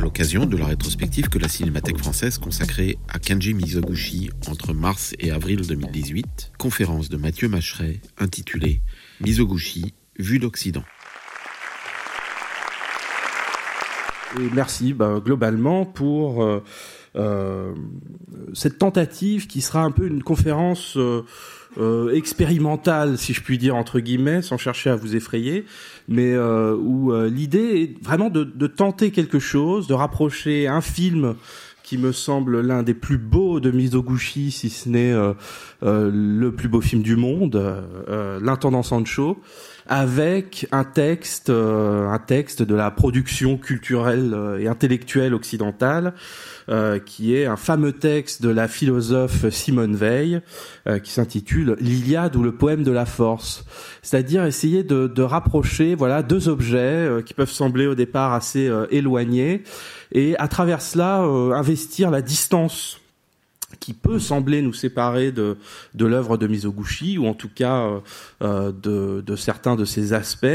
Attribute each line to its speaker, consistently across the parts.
Speaker 1: À l'occasion de la rétrospective que la Cinémathèque française consacrait à Kenji Mizoguchi entre mars et avril 2018, conférence de Mathieu Macheret intitulée Mizoguchi, vue d'Occident.
Speaker 2: Et merci bah, globalement pour euh, cette tentative qui sera un peu une conférence euh, euh, expérimentale, si je puis dire entre guillemets, sans chercher à vous effrayer, mais euh, où euh, l'idée est vraiment de, de tenter quelque chose, de rapprocher un film qui me semble l'un des plus beaux de Mizoguchi, si ce n'est euh, euh, le plus beau film du monde, euh, euh, L'intendant Sancho, avec un texte, euh, un texte de la production culturelle euh, et intellectuelle occidentale, qui est un fameux texte de la philosophe Simone Veil, qui s'intitule L'Iliade ou le poème de la force. C'est-à-dire essayer de, de rapprocher, voilà, deux objets qui peuvent sembler au départ assez éloignés, et à travers cela euh, investir la distance qui peut sembler nous séparer de, l'œuvre de Mizoguchi, ou en tout cas euh, euh, de, de certains de ses aspects,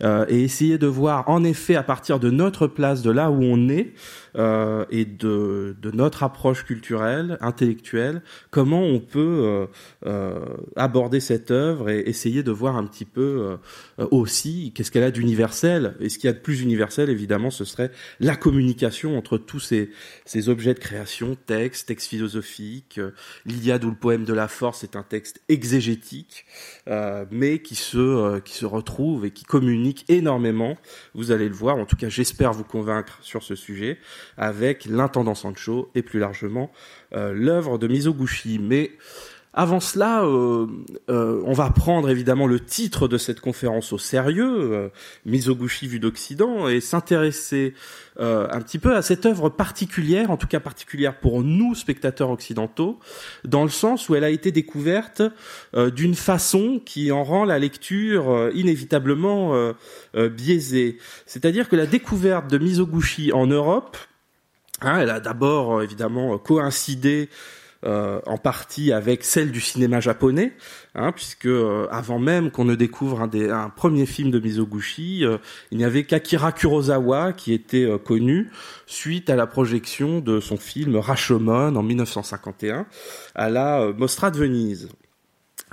Speaker 2: et essayer de voir en effet à partir de notre place, de là où on est, euh, et de, de notre approche culturelle, intellectuelle, comment on peut euh, euh, aborder cette œuvre et essayer de voir un petit peu euh, aussi qu'est-ce qu'elle a d'universel. Et ce qu'il y a de plus universel, évidemment, ce serait la communication entre tous ces, ces objets de création, texte, texte philosophique. euh, L'Iliade ou le poème de la force est un texte exégétique, euh, mais qui se, qui se retrouve et qui communique énormément. Vous allez le voir, en tout cas j'espère vous convaincre sur ce sujet, avec l'intendant Sancho et plus largement euh, l'œuvre de Mizoguchi. Mais avant cela, euh, euh, on va prendre évidemment le titre de cette conférence au sérieux, euh, Mizoguchi vue d'Occident, et s'intéresser euh, un petit peu à cette œuvre particulière, en tout cas particulière pour nous, spectateurs occidentaux, dans le sens où elle a été découverte euh, d'une façon qui en rend la lecture inévitablement biaisée. C'est-à-dire que la découverte de Mizoguchi en Europe, hein, elle a d'abord euh, évidemment coïncidé euh, en partie avec celle du cinéma japonais, hein, puisque euh, avant même qu'on ne découvre un, des, un premier film de Mizoguchi, euh, il n'y avait qu'Akira Kurosawa qui était euh, connu suite à la projection de son film Rashomon en 1951 à la euh, Mostra de Venise.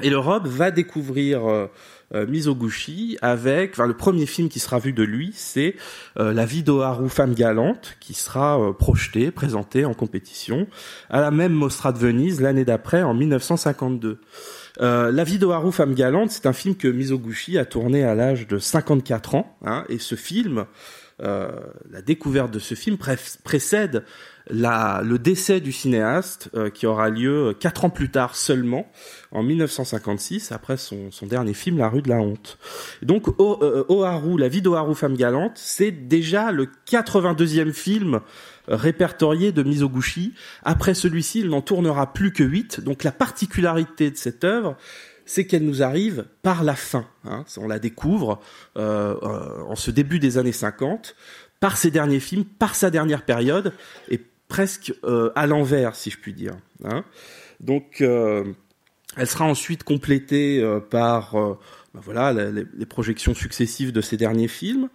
Speaker 2: Et l'Europe va découvrir euh, euh, Mizoguchi avec, enfin, le premier film qui sera vu de lui, c'est euh, La vie d'Oharu, femme galante, qui sera euh, projeté, présenté en compétition à la même Mostra de Venise l'année d'après, en 1952. Euh, la vie d'Oharu, femme galante, c'est un film que Mizoguchi a tourné à l'âge de 54 ans, hein, et ce film, euh, la découverte de ce film pré- précède la, le décès du cinéaste euh, qui aura lieu quatre ans plus tard seulement, en 1956, après son, son dernier film, La rue de la honte. Donc O- euh, Oharu, la vie d'Oharu, femme galante, c'est déjà le 82e film euh, répertorié de Mizoguchi. Après celui-ci, il n'en tournera plus que 8. Donc la particularité de cette œuvre, c'est qu'elle nous arrive par la fin. Hein. On la découvre euh, euh, en ce début des années 50, par ses derniers films, par sa dernière période, et presque euh, à l'envers, si je puis dire. Hein. Donc, euh, elle sera ensuite complétée euh, par ben voilà les, projections successives de ses derniers films,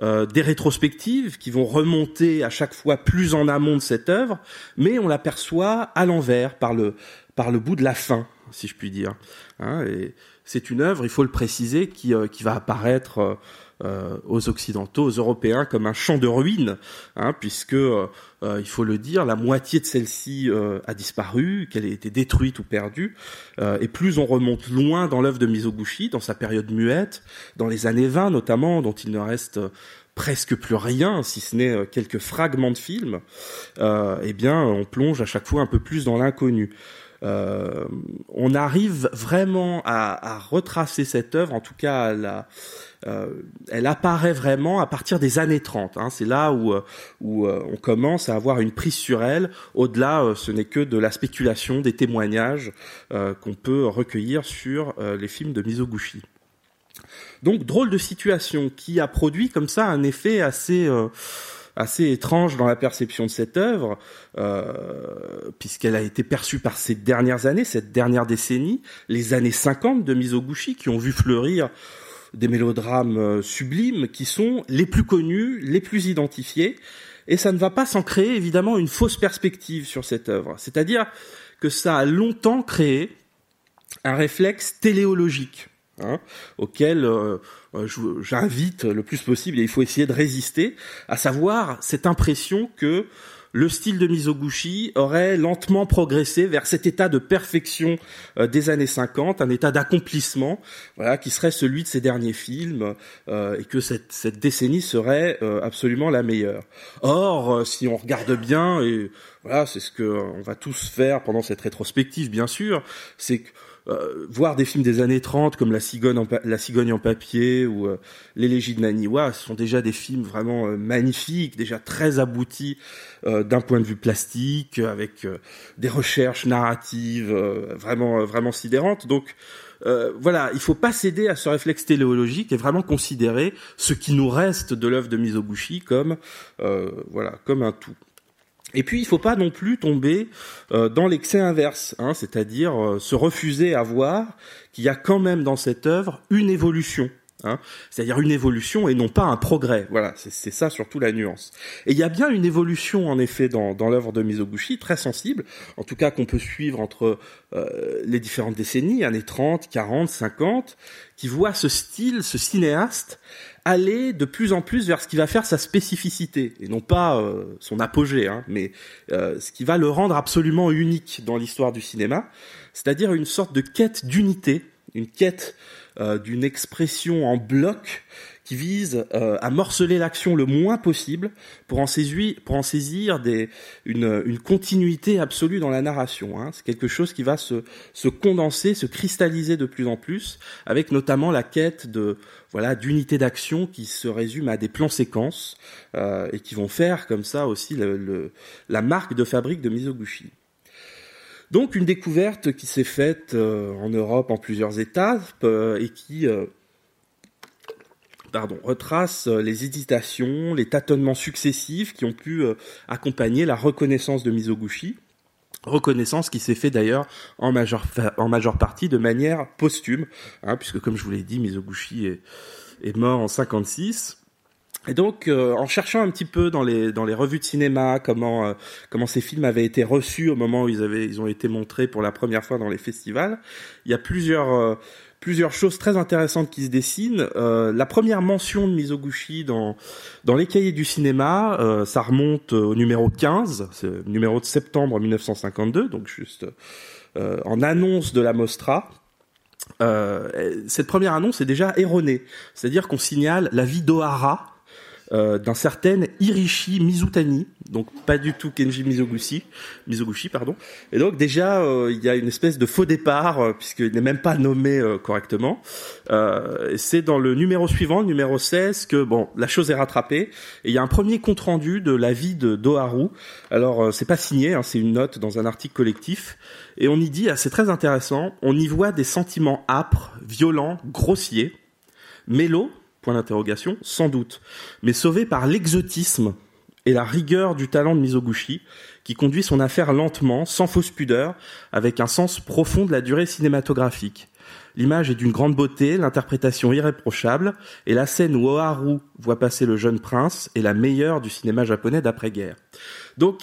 Speaker 2: des rétrospectives qui vont remonter à chaque fois plus en amont de cette œuvre, mais on l'aperçoit à l'envers par le par le bout de la fin, si je puis dire. Hein, c'est une œuvre, il faut le préciser, qui qui va apparaître euh, aux occidentaux, aux européens comme un champ de ruines, hein, puisque euh, il faut le dire, la moitié de celle-ci euh, a disparu, qu'elle a été détruite ou perdue. Euh, et plus on remonte loin dans l'œuvre de Mizoguchi, dans sa période muette, dans les années 20 notamment, dont il ne reste euh, presque plus rien, si ce n'est quelques fragments de films, eh bien, on plonge à chaque fois un peu plus dans l'inconnu. Euh, on arrive vraiment à, retracer cette œuvre, en tout cas la, euh, elle apparaît vraiment à partir des années 30. Hein. C'est là où, où on commence à avoir une prise sur elle. Au-delà, ce n'est que de la spéculation, des témoignages qu'on peut recueillir sur les films de Mizoguchi. Donc drôle de situation qui a produit comme ça un effet assez assez étrange dans la perception de cette œuvre, euh, puisqu'elle a été perçue par ces dernières années, cette dernière décennie, les années 50 de Mizoguchi, qui ont vu fleurir des mélodrames euh, sublimes qui sont les plus connus, les plus identifiés, et ça ne va pas sans créer évidemment une fausse perspective sur cette œuvre. C'est-à-dire que ça a longtemps créé un réflexe téléologique hein, auquel euh, euh, j'invite le plus possible, et il faut essayer de résister, à savoir cette impression que le style de Mizoguchi aurait lentement progressé vers cet état de perfection euh, des années 50, un état d'accomplissement, voilà, qui serait celui de ses derniers films, euh, et que cette, cette décennie serait absolument la meilleure. Or, si on regarde bien, et voilà, c'est ce que on va tous faire pendant cette rétrospective, bien sûr, c'est que euh, voir des films des années 30 comme La Cigogne en, papier ou euh, L'élégie de Naniwa sont déjà des films vraiment euh, magnifiques, déjà très aboutis d'un point de vue plastique, avec des recherches narratives vraiment vraiment sidérantes. Donc voilà, il faut pas céder à ce réflexe téléologique et vraiment considérer ce qui nous reste de l'œuvre de Mizoguchi comme voilà comme un tout. Et puis il faut pas non plus tomber euh, dans l'excès inverse, hein, c'est-à-dire euh, se refuser à voir qu'il y a quand même dans cette œuvre une évolution. Hein, c'est-à-dire une évolution et non pas un progrès. Voilà, c'est ça surtout la nuance. Et il y a bien une évolution en effet dans, dans l'œuvre de Mizoguchi, très sensible, en tout cas qu'on peut suivre entre euh, les différentes décennies, années 30, 40, 50, qui voit ce style, ce cinéaste aller de plus en plus vers ce qui va faire sa spécificité et non pas euh, son apogée, hein, mais euh, ce qui va le rendre absolument unique dans l'histoire du cinéma, c'est-à-dire une sorte de quête d'unité, une quête euh, d'une expression en bloc qui vise euh, à morceler l'action le moins possible pour en saisir, pour en saisir des, une, une continuité absolue dans la narration. Hein. C'est quelque chose qui va se, se condenser, se cristalliser de plus en plus, avec notamment la quête de voilà d'unité d'action qui se résume à des plans séquences euh, et qui vont faire comme ça aussi le, le, la marque de fabrique de Mizoguchi. Donc une découverte qui s'est faite euh, en Europe en plusieurs étapes euh, et qui euh, pardon, retrace les hésitations, les tâtonnements successifs qui ont pu accompagner la reconnaissance de Mizoguchi. Reconnaissance qui s'est fait d'ailleurs en majeure, en majeure partie de manière posthume, hein, puisque comme je vous l'ai dit, Mizoguchi est, mort en 56. Et donc, euh, en cherchant un petit peu dans les dans les revues de cinéma comment euh, comment ces films avaient été reçus au moment où ils avaient ils ont été montrés pour la première fois dans les festivals, il y a plusieurs euh, plusieurs choses très intéressantes qui se dessinent. la première mention de Mizoguchi dans dans les cahiers du cinéma, ça remonte au numéro 15, c'est numéro de septembre 1952, donc juste en annonce de la Mostra. cette première annonce est déjà erronée, c'est-à-dire qu'on signale la vie d'Ohara, euh, d'un certain Hirishi Mizutani, donc pas du tout Kenji Mizoguchi, Mizoguchi pardon. Et donc déjà euh, il y a une espèce de faux départ euh, puisqu'il n'est même pas nommé correctement. c'est dans le numéro suivant, numéro 16, que bon la chose est rattrapée et il y a un premier compte rendu de la vie de Doharu. Alors c'est pas signé, hein, c'est une note dans un article collectif et on y dit, ah, c'est très intéressant, on y voit des sentiments âpres, violents, grossiers, mélos Point d'interrogation, sans doute, mais sauvé par l'exotisme et la rigueur du talent de Mizoguchi, qui conduit son affaire lentement, sans fausse pudeur, avec un sens profond de la durée cinématographique. L'image est d'une grande beauté, l'interprétation irréprochable, et la scène où Oharu voit passer le jeune prince est la meilleure du cinéma japonais d'après-guerre. Donc,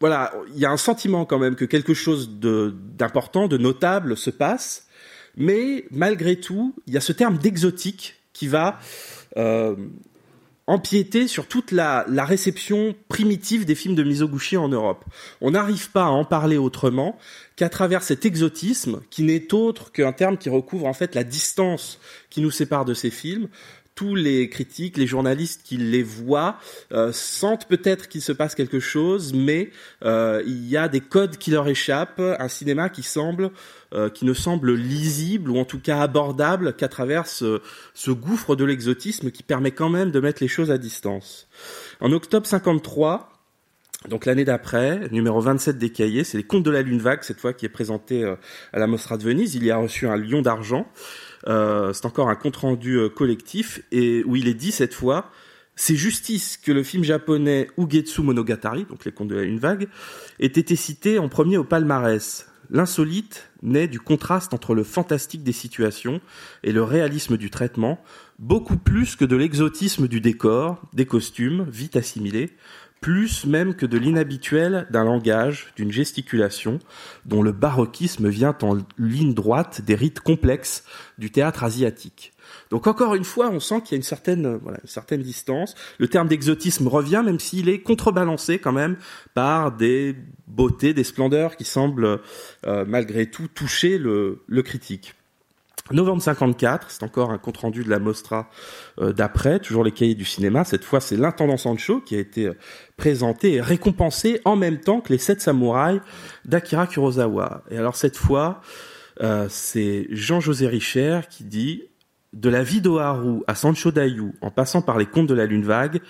Speaker 2: voilà, il y a un sentiment quand même que quelque chose d'important, de notable se passe, mais malgré tout, il y a ce terme d'exotique qui va euh, empiéter sur toute la, la, réception primitive des films de Mizoguchi en Europe. On n'arrive pas à en parler autrement qu'à travers cet exotisme qui n'est autre qu'un terme qui recouvre en fait la distance qui nous sépare de ces films, tous les critiques, les journalistes qui les voient euh, sentent peut-être qu'il se passe quelque chose, mais euh, il y a des codes qui leur échappent, un cinéma qui semble euh, qui ne semble lisible ou en tout cas abordable qu'à travers ce, ce gouffre de l'exotisme qui permet quand même de mettre les choses à distance. En octobre 53, donc l'année d'après, numéro 27 des cahiers, c'est les Contes de la Lune Vague, cette fois qui est présenté euh, à la Mostra de Venise. Il y a reçu un lion d'argent. Euh, c'est encore un compte-rendu euh, collectif et où il est dit cette fois c'est justice que le film japonais Ugetsu Monogatari, donc les Contes de la Lune Vague, ait été cité en premier au palmarès. L'insolite naît du contraste entre le fantastique des situations et le réalisme du traitement, beaucoup plus que de l'exotisme du décor, des costumes, vite assimilés, plus même que de l'inhabituel d'un langage, d'une gesticulation, dont le baroquisme vient en ligne droite des rites complexes du théâtre asiatique. Donc encore une fois, on sent qu'il y a une certaine, voilà, une certaine distance. Le terme d'exotisme revient, même s'il est contrebalancé quand même par des beautés, des splendeurs qui semblent euh, malgré tout toucher le, le critique. Novembre 54, c'est encore un compte rendu de la Mostra euh, d'après, toujours les cahiers du cinéma. Cette fois, c'est l'intendant Sancho qui a été euh, présenté et récompensé en même temps que les sept samouraïs d'Akira Kurosawa. Et alors cette fois, euh, c'est Jean-José Richer qui dit de la vie d'Oharu à Sancho Dayu, en passant par les contes de la lune vague,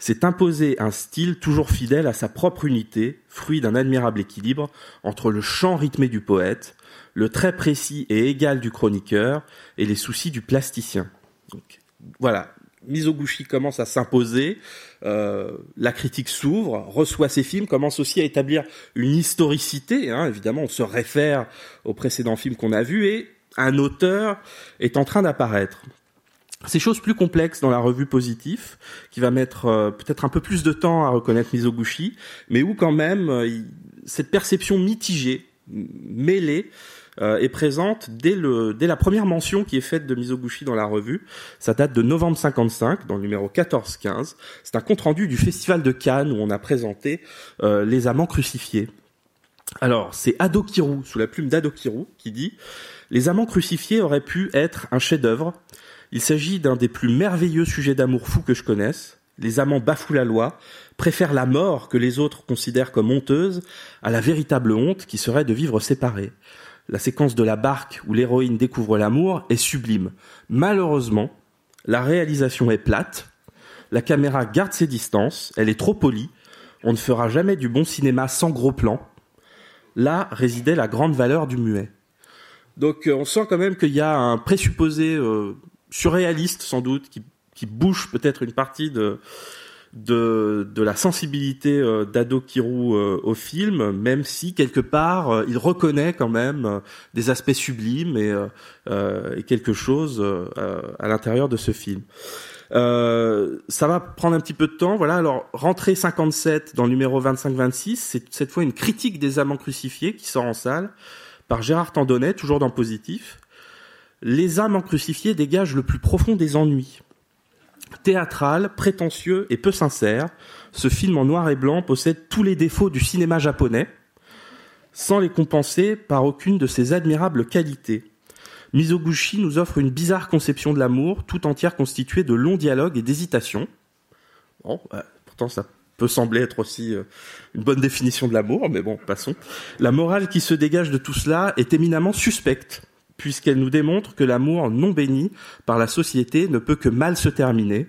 Speaker 2: s'est imposé un style toujours fidèle à sa propre unité, fruit d'un admirable équilibre entre le chant rythmé du poète, le trait précis et égal du chroniqueur et les soucis du plasticien. Donc voilà, Mizoguchi commence à s'imposer, euh, la critique s'ouvre, reçoit ses films, commence aussi à établir une historicité. Hein, évidemment, on se réfère aux précédents films qu'on a vus et un auteur est en train d'apparaître. C'est chose plus complexes dans la revue Positif, qui va mettre euh, peut-être un peu plus de temps à reconnaître Mizoguchi, mais où quand même euh, cette perception mitigée, mêlée, est présente dès, le, dès la première mention qui est faite de Mizoguchi dans la revue. Ça date de novembre 55, dans le numéro 14-15. C'est un compte-rendu du Festival de Cannes où on a présenté euh, Les Amants crucifiés. Alors, c'est Adokiru, sous la plume d'Adokiru, qui dit « Les Amants crucifiés auraient pu être un chef-d'œuvre. Il s'agit d'un des plus merveilleux sujets d'amour fou que je connaisse. Les amants bafouent la loi, préfèrent la mort que les autres considèrent comme honteuse à la véritable honte qui serait de vivre séparés la séquence de la barque où l'héroïne découvre l'amour est sublime. Malheureusement, la réalisation est plate, la caméra garde ses distances, elle est trop polie, on ne fera jamais du bon cinéma sans gros plans. Là résidait la grande valeur du muet. Donc euh, on sent quand même qu'il y a un présupposé euh, surréaliste sans doute qui, qui bouche peut-être une partie de, de, la sensibilité euh, d'Ado Kiru euh, au film, même si quelque part euh, il reconnaît quand même des aspects sublimes et, et quelque chose à l'intérieur de ce film. ça va prendre un petit peu de temps. Voilà. Alors, rentrée 57 dans le numéro 25-26, c'est cette fois une critique des amants crucifiés qui sort en salle par Gérard Tandonnet, toujours dans Positif. Les amants crucifiés dégagent le plus profond des ennuis. Théâtral, prétentieux et peu sincère, ce film en noir et blanc possède tous les défauts du cinéma japonais, sans les compenser par aucune de ses admirables qualités. Mizoguchi nous offre une bizarre conception de l'amour, tout entière constituée de longs dialogues et d'hésitations. Bon, pourtant ça peut sembler être aussi euh, une bonne définition de l'amour, mais bon, passons. La morale qui se dégage de tout cela est éminemment suspecte puisqu'elle nous démontre que l'amour non béni par la société ne peut que mal se terminer,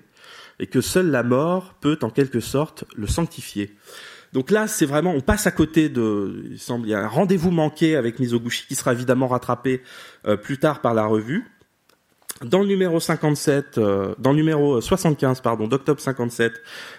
Speaker 2: et que seule la mort peut en quelque sorte le sanctifier. Donc là, c'est vraiment, on passe à côté de, il semble, il y a un rendez-vous manqué avec Mizoguchi qui sera évidemment rattrapé euh, plus tard par la revue. Dans le numéro 57, euh, dans le numéro 75, pardon, d'octobre 57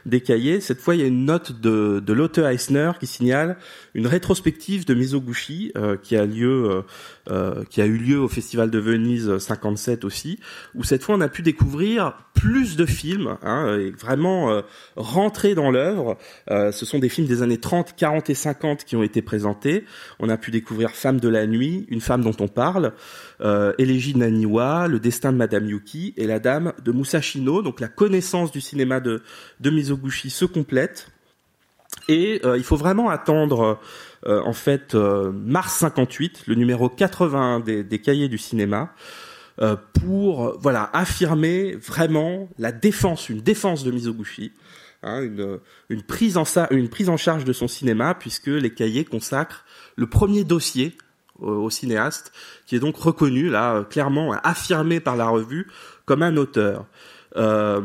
Speaker 2: des cahiers, cette fois il y a une note de, de Lotte Eisner qui signale une rétrospective de Mizoguchi euh, qui a lieu, euh, euh, qui a eu lieu au Festival de Venise 57 aussi, où cette fois on a pu découvrir plus de films, hein, et vraiment rentrer dans l'œuvre. ce sont des films des années 30, 40 et 50 qui ont été présentés. On a pu découvrir Femme de la nuit, une femme dont on parle, Élégie de Naniwa, Le destin de Madame Yuki et La Dame de Musashino. Donc la connaissance du cinéma de, de Mizoguchi se complète. Et euh, il faut vraiment attendre, euh, en fait, euh, mars 58, le numéro 80 des, des cahiers du cinéma, pour voilà affirmer vraiment la défense, une défense de Mizoguchi, hein, une, une, prise en une prise en charge de son cinéma, puisque les cahiers consacrent le premier dossier au, cinéaste, qui est donc reconnu là clairement affirmé par la revue comme un auteur. Euh,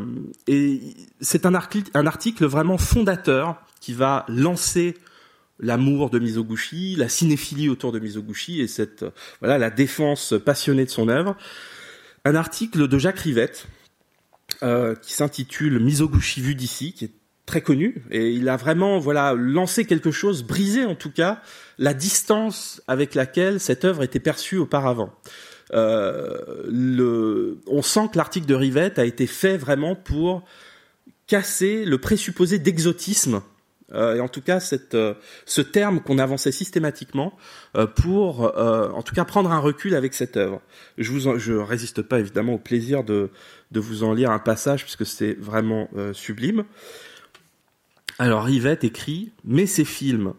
Speaker 2: et c'est un, un article vraiment fondateur qui va lancer l'amour de Mizoguchi, la cinéphilie autour de Mizoguchi et cette voilà la défense passionnée de son œuvre. Un article de Jacques Rivette euh, qui s'intitule Mizoguchi vu d'ici, qui est très connu et il a vraiment voilà lancé quelque chose, brisé en tout cas la distance avec laquelle cette œuvre était perçue auparavant. Euh, le, on sent que l'article de Rivette a été fait vraiment pour casser le présupposé d'exotisme euh, et en tout cas cette, euh, ce terme qu'on avançait systématiquement euh, pour, en tout cas, prendre un recul avec cette œuvre. Je vous, je résiste pas évidemment au plaisir de, de vous en lire un passage puisque c'est vraiment sublime. Alors Rivette écrit Mais ces films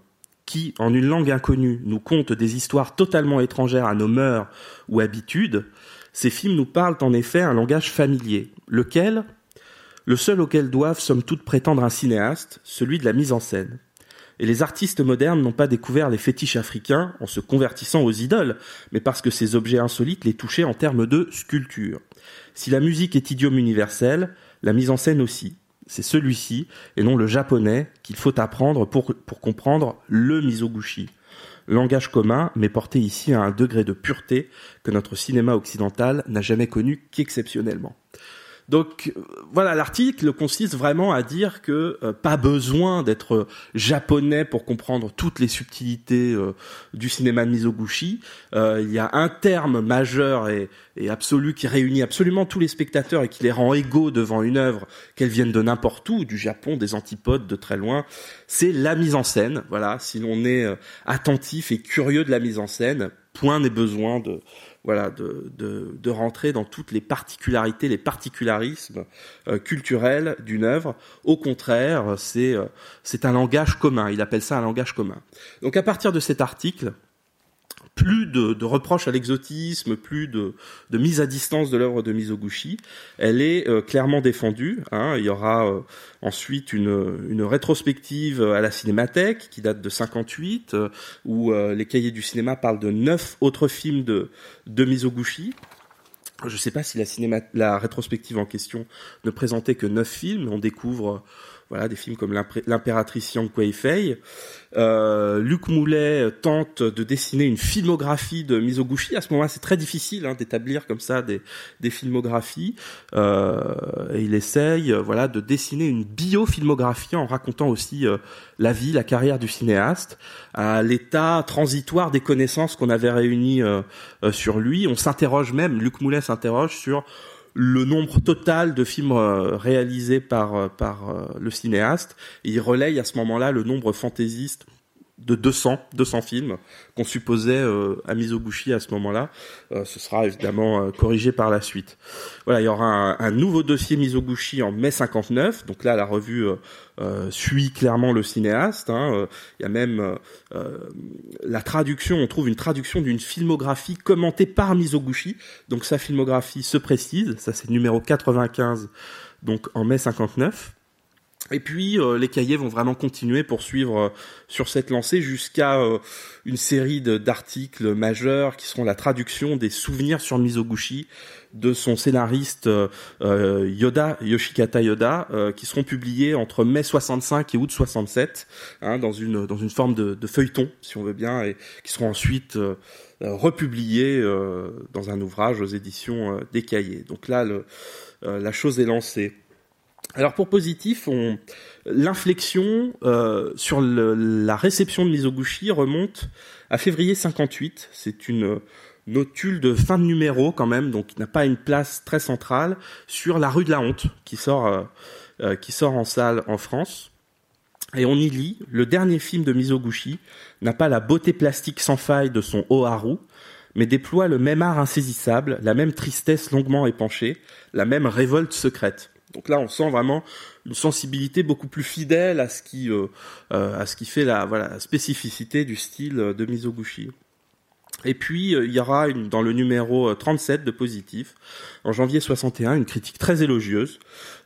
Speaker 2: qui, en une langue inconnue, nous content des histoires totalement étrangères à nos mœurs ou habitudes, ces films nous parlent en effet un langage familier, lequel, le seul auquel doivent somme toute prétendre un cinéaste, celui de la mise en scène. Et les artistes modernes n'ont pas découvert les fétiches africains en se convertissant aux idoles, mais parce que ces objets insolites les touchaient en termes de sculpture. Si la musique est idiome universel, la mise en scène aussi. C'est celui-ci, et non le japonais, qu'il faut apprendre pour, pour comprendre le misoguchi. Langage commun, mais porté ici à un degré de pureté que notre cinéma occidental n'a jamais connu qu'exceptionnellement. Donc voilà, l'article consiste vraiment à dire que euh, pas besoin d'être japonais pour comprendre toutes les subtilités euh, du cinéma de Mizoguchi. Euh, il y a un terme majeur et, et, absolu qui réunit absolument tous les spectateurs et qui les rend égaux devant une œuvre, qu'elle vienne de n'importe où, du Japon, des antipodes, de très loin. C'est la mise en scène. Voilà, si l'on est attentif et curieux de la mise en scène, point n'est besoin de voilà, de, de, de, rentrer dans toutes les particularités, les particularismes euh, culturels d'une œuvre. Au contraire, c'est euh, c'est un langage commun. Il appelle ça un langage commun. Donc à partir de cet article, plus de, de reproches à l'exotisme, plus de, mise à distance de l'œuvre de Mizoguchi. Elle est euh, clairement défendue. Hein. Il y aura euh, ensuite une, rétrospective à la Cinémathèque qui date de 58, euh, où les cahiers du cinéma parlent de neuf autres films de, de Mizoguchi. Je ne sais pas si la, la rétrospective en question ne présentait que neuf films. On découvre voilà, des films comme l'impératrice Yang Kuei-fei. Euh, Luc Moulet tente de dessiner une filmographie de Mizoguchi. À ce moment-là, c'est très difficile hein, d'établir comme ça des, filmographies. Euh, et il essaye, euh, voilà, de dessiner une biofilmographie en racontant aussi euh, la vie, la carrière du cinéaste, l'état transitoire des connaissances qu'on avait réunies euh, sur lui. On s'interroge même, Luc Moulet s'interroge sur le nombre total de films euh, réalisés par, euh, par euh, le cinéaste. Il relaye à ce moment-là le nombre fantaisiste de 200, 200 films qu'on supposait euh, à Mizoguchi à ce moment-là. Euh, ce sera évidemment euh, corrigé par la suite. Voilà, il y aura un, un, nouveau dossier Mizoguchi en mai 59. Donc là, la revue suit clairement le cinéaste. Hein. Il y a même la traduction. On trouve une traduction d'une filmographie commentée par Mizoguchi. Donc sa filmographie se précise. Ça, c'est numéro 95. Donc en mai 59. Et puis euh, les cahiers vont vraiment continuer pour suivre euh, sur cette lancée jusqu'à euh, une série d'articles majeurs qui seront la traduction des souvenirs sur Mizoguchi de son scénariste Yoda Yoshikata Yoda qui seront publiés entre mai 65 et août 67 hein, dans une dans une forme de, de, feuilleton si on veut bien et qui seront ensuite republiés dans un ouvrage aux éditions des cahiers. Donc là le, la chose est lancée. Alors pour positif, l'inflexion euh, sur la réception de Mizoguchi remonte à février 58. C'est une notule de fin de numéro quand même, donc qui n'a pas une place très centrale sur La rue de la honte qui sort euh, euh, qui sort en salle en France. Et on y lit le dernier film de Mizoguchi n'a pas la beauté plastique sans faille de son Oharu, mais déploie le même art insaisissable, la même tristesse longuement épanchée, la même révolte secrète. Donc là, on sent vraiment une sensibilité beaucoup plus fidèle à ce qui, euh, euh, à ce qui fait la, voilà, spécificité du style de Mizoguchi. Et puis euh, il y aura dans le numéro 37 de Positif, en janvier 61, une critique très élogieuse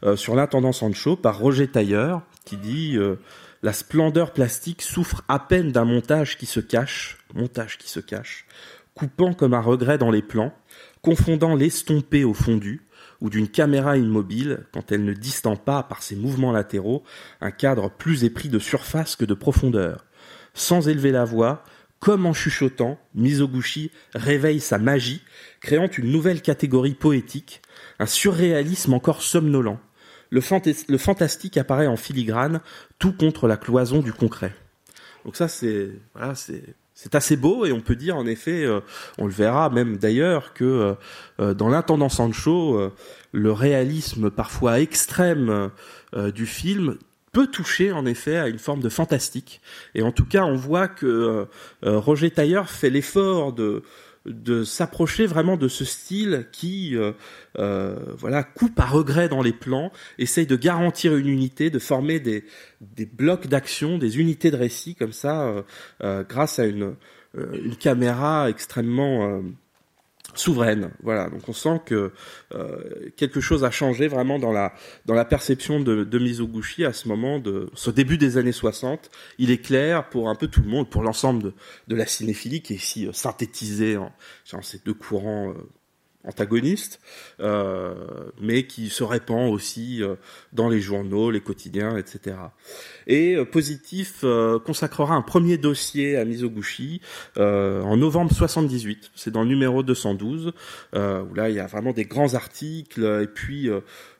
Speaker 2: euh, sur l'intendant Sancho par Roger Tailleur, qui dit euh, la splendeur plastique souffre à peine d'un montage qui se cache, montage qui se cache, coupant comme un regret dans les plans, confondant l'estompé au fondu, ou d'une caméra immobile quand elle ne distend pas par ses mouvements latéraux un cadre plus épris de surface que de profondeur. Sans élever la voix, comme en chuchotant, Mizoguchi réveille sa magie, créant une nouvelle catégorie poétique, un surréalisme encore somnolent. Le, le fantastique apparaît en filigrane, tout contre la cloison du concret. Donc ça, c'est voilà, c'est assez beau et on peut dire en effet, euh, on le verra même d'ailleurs que euh, euh, dans l'intendant Sancho, le réalisme parfois extrême du film peut toucher en effet à une forme de fantastique. Et en tout cas, on voit que Roger Tailleur fait l'effort de de s'approcher vraiment de ce style qui euh, euh, voilà coupe à regret dans les plans, essaye de garantir une unité, de former des, des blocs d'action, des unités de récit comme ça, euh, grâce à une, une caméra extrêmement souveraine. Voilà, donc on sent que euh, quelque chose a changé vraiment dans la dans la perception de, de Mizoguchi à ce moment de ce début des années 60. Il est clair pour un peu tout le monde, pour l'ensemble de, la cinéphilie qui est ici euh, synthétisée en, en, ces deux courants euh, antagoniste, euh, mais qui se répand aussi euh, dans les journaux, les quotidiens, etc. Et euh, Positif euh, consacrera un premier dossier à Mizoguchi en novembre 78. C'est dans le numéro 212, où là il y a vraiment des grands articles et puis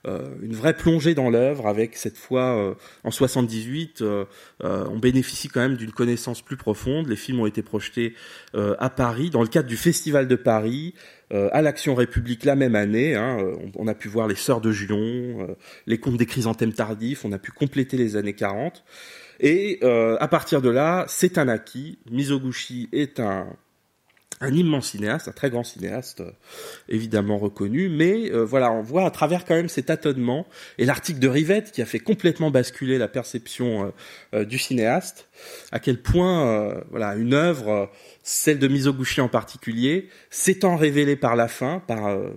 Speaker 2: une vraie plongée dans l'œuvre avec cette fois en 78 on bénéficie quand même d'une connaissance plus profonde les films ont été projetés à Paris dans le cadre du festival de Paris euh, à l'Action République la même année. Hein, euh, on, a pu voir les Sœurs de euh, les Contes des chrysanthèmes tardifs, on a pu compléter les années 40. Et à partir de là, c'est un acquis. Mizoguchi est un, un immense cinéaste, un très grand cinéaste, évidemment reconnu, mais voilà, on voit à travers quand même cet tâtonnement et l'article de Rivette qui a fait complètement basculer la perception du cinéaste, à quel point voilà une œuvre celle de Mizoguchi en particulier, s'étant révélée par la fin, par euh,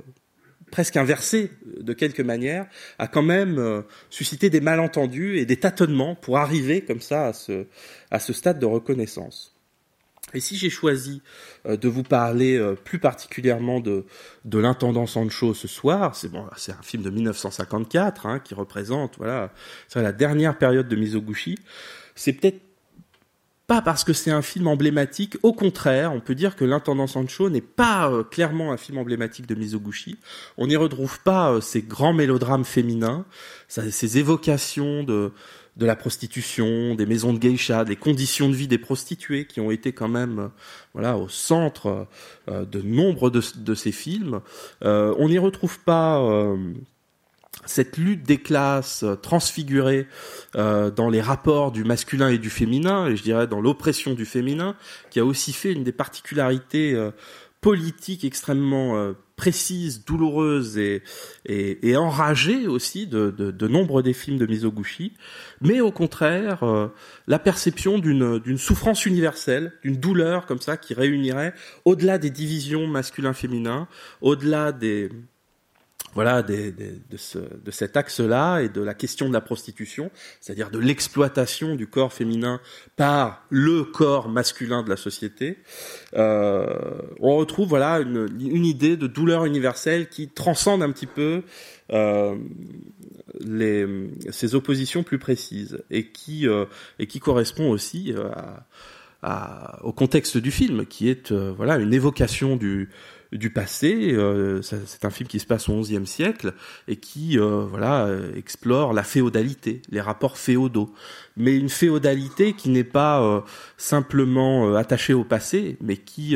Speaker 2: presque inversée de quelque manière, a quand même euh, suscité des malentendus et des tâtonnements pour arriver comme ça à ce, à ce stade de reconnaissance. Et si j'ai choisi euh, de vous parler plus particulièrement de, de l'intendant Sancho ce soir, c'est bon, c'est un film de 1954 hein, qui représente voilà, la dernière période de Mizoguchi. C'est peut-être pas parce que c'est un film emblématique, au contraire, on peut dire que l'intendant Sancho n'est pas euh, clairement un film emblématique de Mizoguchi. On n'y retrouve pas euh, ces grands mélodrames féminins, ces évocations de de la prostitution, des maisons de geisha, des conditions de vie des prostituées qui ont été quand même euh, voilà au centre de nombre de, ces films. on n'y retrouve pas cette lutte des classes euh, transfigurée euh, dans les rapports du masculin et du féminin, et je dirais dans l'oppression du féminin, qui a aussi fait une des particularités euh, politiques extrêmement précises, douloureuses et, et, enragées aussi de, de, nombre des films de Mizoguchi, mais au contraire euh, la perception d'une souffrance universelle, d'une douleur comme ça qui réunirait au-delà des divisions masculin-féminin, au-delà des voilà de, ce, de cet axe-là et de la question de la prostitution, c'est-à-dire de l'exploitation du corps féminin par le corps masculin de la société, euh, on retrouve voilà une, une, idée de douleur universelle qui transcende un petit peu euh, les, ces oppositions plus précises et qui euh, et qui correspond aussi euh, à, à, au contexte du film, qui est euh, voilà une évocation du du passé. Euh, c'est un film qui se passe au XIe siècle et qui euh, voilà explore la féodalité, les rapports féodaux, mais une féodalité qui n'est pas euh, simplement attachée au passé, mais qui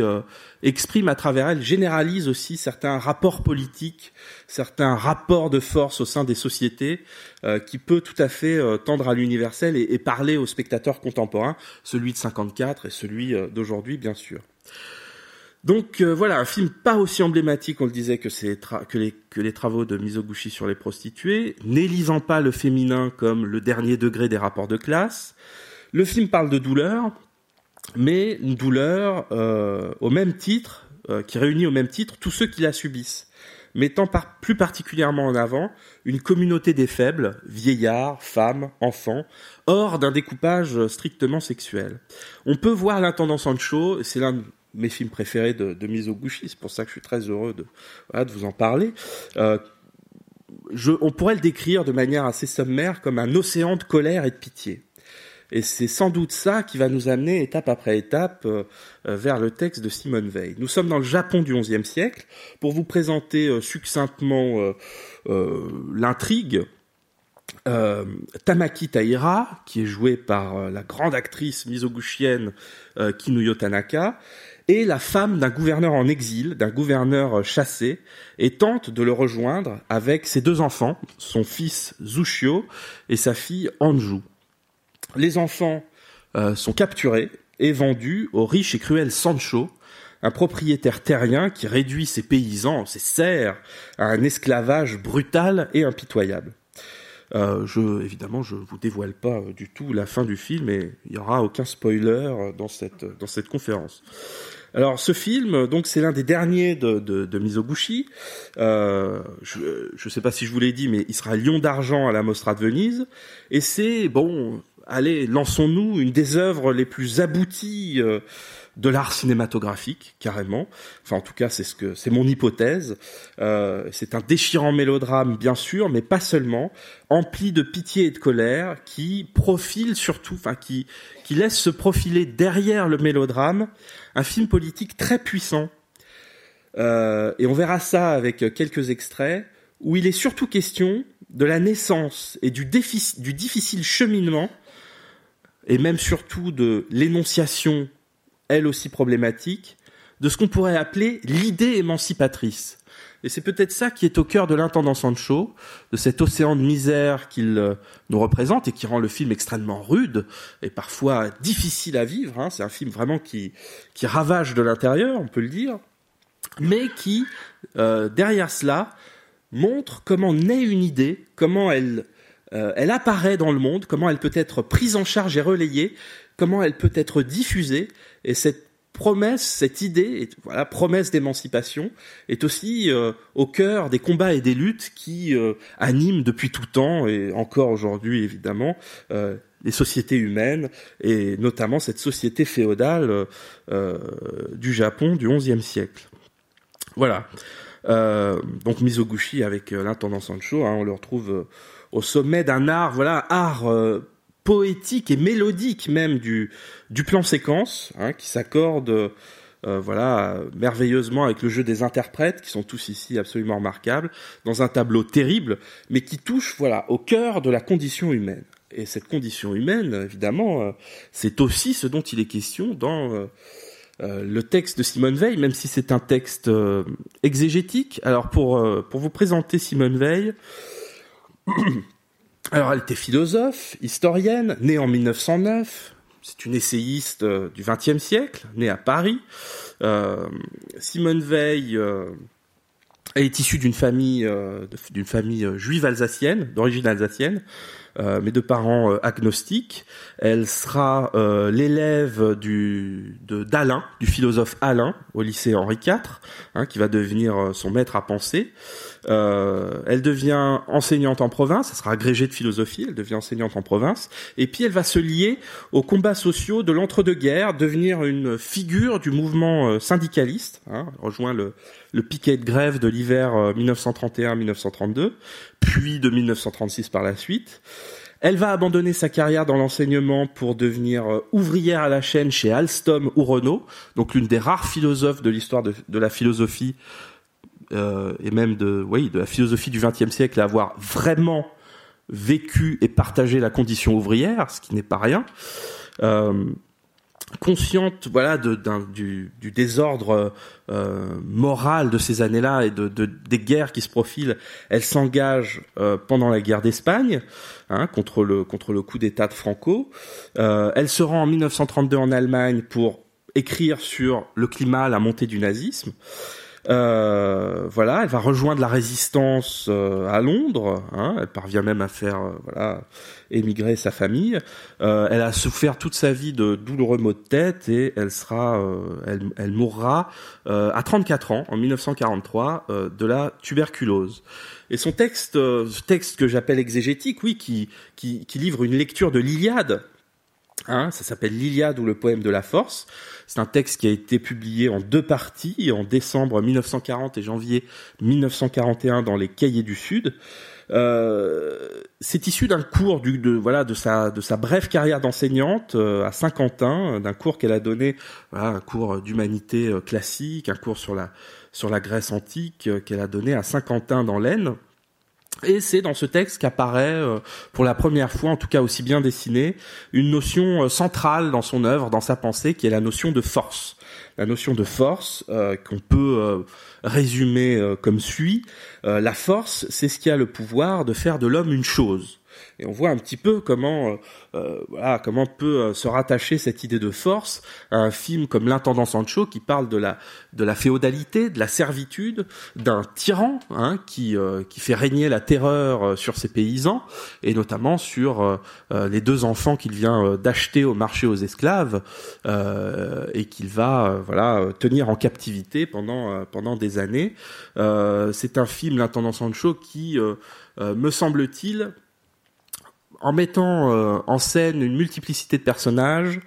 Speaker 2: exprime à travers elle, généralise aussi certains rapports politiques, certains rapports de force au sein des sociétés, qui peut tout à fait tendre à l'universel et, et, parler aux spectateurs contemporains, celui de 54 et celui d'aujourd'hui bien sûr. Donc euh, voilà, un film pas aussi emblématique, on le disait, que, que, les, que les travaux de Mizoguchi sur les prostituées, n'élisant pas le féminin comme le dernier degré des rapports de classe. Le film parle de douleur, mais une douleur euh, au même titre, euh, qui réunit au même titre tous ceux qui la subissent, mettant par, plus particulièrement en avant une communauté des faibles, vieillards, femmes, enfants, hors d'un découpage strictement sexuel. On peut voir l'intendant Sancho, c'est l'un mes films préférés de, de Mizoguchi, c'est pour ça que je suis très heureux de, vous en parler. Euh, on pourrait le décrire de manière assez sommaire comme un océan de colère et de pitié. Et c'est sans doute ça qui va nous amener étape après étape euh, euh, vers le texte de Simone Veil. Nous sommes dans le Japon du XIe siècle. Pour vous présenter succinctement l'intrigue, Tamaki Taira, qui est jouée par la grande actrice misogushienne euh, Kinuyo Tanaka, est la femme d'un gouverneur en exil, d'un gouverneur euh, chassé, et tente de le rejoindre avec ses deux enfants, son fils Zushio et sa fille Anju. Les enfants euh, sont capturés et vendus au riche et cruel Sancho, un propriétaire terrien qui réduit ses paysans, ses serfs, à un esclavage brutal et impitoyable. Euh, je, évidemment, je vous dévoile pas euh, du tout la fin du film et il y aura aucun spoiler euh, dans cette dans cette conférence. Alors, ce film, donc, c'est l'un des derniers de, de, de Mizoguchi. Euh, je ne sais pas si je vous l'ai dit, mais il sera Lion d'argent à la Mostra de Venise. Et c'est, bon, allez, lançons-nous, une des œuvres les plus abouties euh, de l'art cinématographique, carrément. Enfin, en tout cas, c'est ce que c'est mon hypothèse. Euh, c'est un déchirant mélodrame, bien sûr, mais pas seulement, empli de pitié et de colère, qui profile surtout, enfin, qui qui laisse se profiler derrière le mélodrame un film politique très puissant. Euh, et on verra ça avec quelques extraits où il est surtout question de la naissance et du, du difficile cheminement et même surtout de l'énonciation, elle aussi problématique, de ce qu'on pourrait appeler l'idée émancipatrice. Et c'est peut-être ça qui est au cœur de l'intendant Sancho, de cet océan de misère qu'il euh, nous représente et qui rend le film extrêmement rude et parfois difficile à vivre. hein. C'est un film vraiment qui, ravage de l'intérieur, on peut le dire, mais qui, euh, derrière cela, montre comment naît une idée, comment euh, elle apparaît dans le monde, comment elle peut être prise en charge et relayée, comment elle peut être diffusée, et cette promesse, cette idée, voilà, promesse d'émancipation, est aussi euh, au cœur des combats et des luttes qui euh, animent depuis tout temps, et encore aujourd'hui évidemment, euh, les sociétés humaines, et notamment cette société féodale du Japon du XIe siècle. Voilà. Donc Mizoguchi avec l'intendant Sancho, hein, on le retrouve au sommet d'un art, voilà, art poétique et mélodique même du plan séquence, hein, qui s'accorde, euh, voilà, merveilleusement avec le jeu des interprètes qui sont tous ici absolument remarquables, dans un tableau terrible, mais qui touche, voilà, au cœur de la condition humaine. Et cette condition humaine, évidemment, euh, c'est aussi ce dont il est question dans euh, le texte de Simone Veil, même si c'est un texte exégétique. Alors pour pour vous présenter Simone Veil, alors elle était philosophe, historienne, née en 1909. C'est une essayiste euh, du XXe siècle, née à Paris. Euh, Simone Veil euh, est issue d'une famille euh, d'une famille juive alsacienne, d'origine alsacienne, mais de parents agnostiques. Elle sera l'élève du d'Alain, du philosophe Alain, au lycée Henri IV, hein, qui va devenir son maître à penser. Euh, elle devient enseignante en province, elle sera agrégée de philosophie, elle devient enseignante en province, et puis elle va se lier aux combats sociaux de l'entre-deux-guerres, devenir une figure du mouvement euh, syndicaliste, hein, rejoint le, le piquet de grève de l'hiver euh, 1931-1932, puis de 1936 par la suite. Elle va abandonner sa carrière dans l'enseignement pour devenir euh, ouvrière à la chaîne chez Alstom ou Renault, donc l'une des rares philosophes de l'histoire de, de la philosophie euh, et même de, oui, de la philosophie du XXe siècle à avoir vraiment vécu et partagé la condition ouvrière, ce qui n'est pas rien. Euh, consciente voilà de, du, désordre euh, moral de ces années-là et de, de- des guerres qui se profilent, elle s'engage pendant la guerre d'Espagne hein, contre le contre le coup d'État de Franco. Elle se rend en 1932 en Allemagne pour écrire sur le climat, la montée du nazisme. Euh, voilà, elle va rejoindre la résistance euh, à Londres. Hein, elle parvient même à faire euh, voilà émigrer sa famille. Elle a souffert toute sa vie de douloureux maux de tête et elle sera, elle, elle mourra à 34 ans en 1943 de la tuberculose. Et son texte, ce texte que j'appelle exégétique, oui, qui, qui, qui livre une lecture de l'Iliade. Hein, ça s'appelle l'Iliade ou le poème de la force. C'est un texte qui a été publié en deux parties, en décembre 1940 et janvier 1941 dans les Cahiers du Sud. Euh, c'est issu d'un cours de voilà de sa de sa brève carrière d'enseignante euh, à Saint-Quentin, d'un cours qu'elle a donné, un cours d'humanité euh, classique, un cours sur la sur la Grèce antique qu'elle a donné à Saint-Quentin dans l'Aisne. Et c'est dans ce texte qu'apparaît, euh, pour la première fois, en tout cas aussi bien dessiné, une notion euh, centrale dans son œuvre, dans sa pensée, qui est la notion de force. La notion de force euh, qu'on peut résumer comme suit. la force, c'est ce qui a le pouvoir de faire de l'homme une chose. Et on voit un petit peu comment, euh, euh, voilà, comment peut euh, se rattacher cette idée de force à un film comme L'intendant Sancho qui parle de la de la féodalité, de la servitude, d'un tyran hein, qui qui fait régner la terreur sur ses paysans et notamment sur les deux enfants qu'il vient d'acheter au marché aux esclaves et qu'il va voilà tenir en captivité pendant pendant des années. C'est un film L'intendant Sancho qui me semble-t-il en mettant euh, en scène une multiplicité de personnages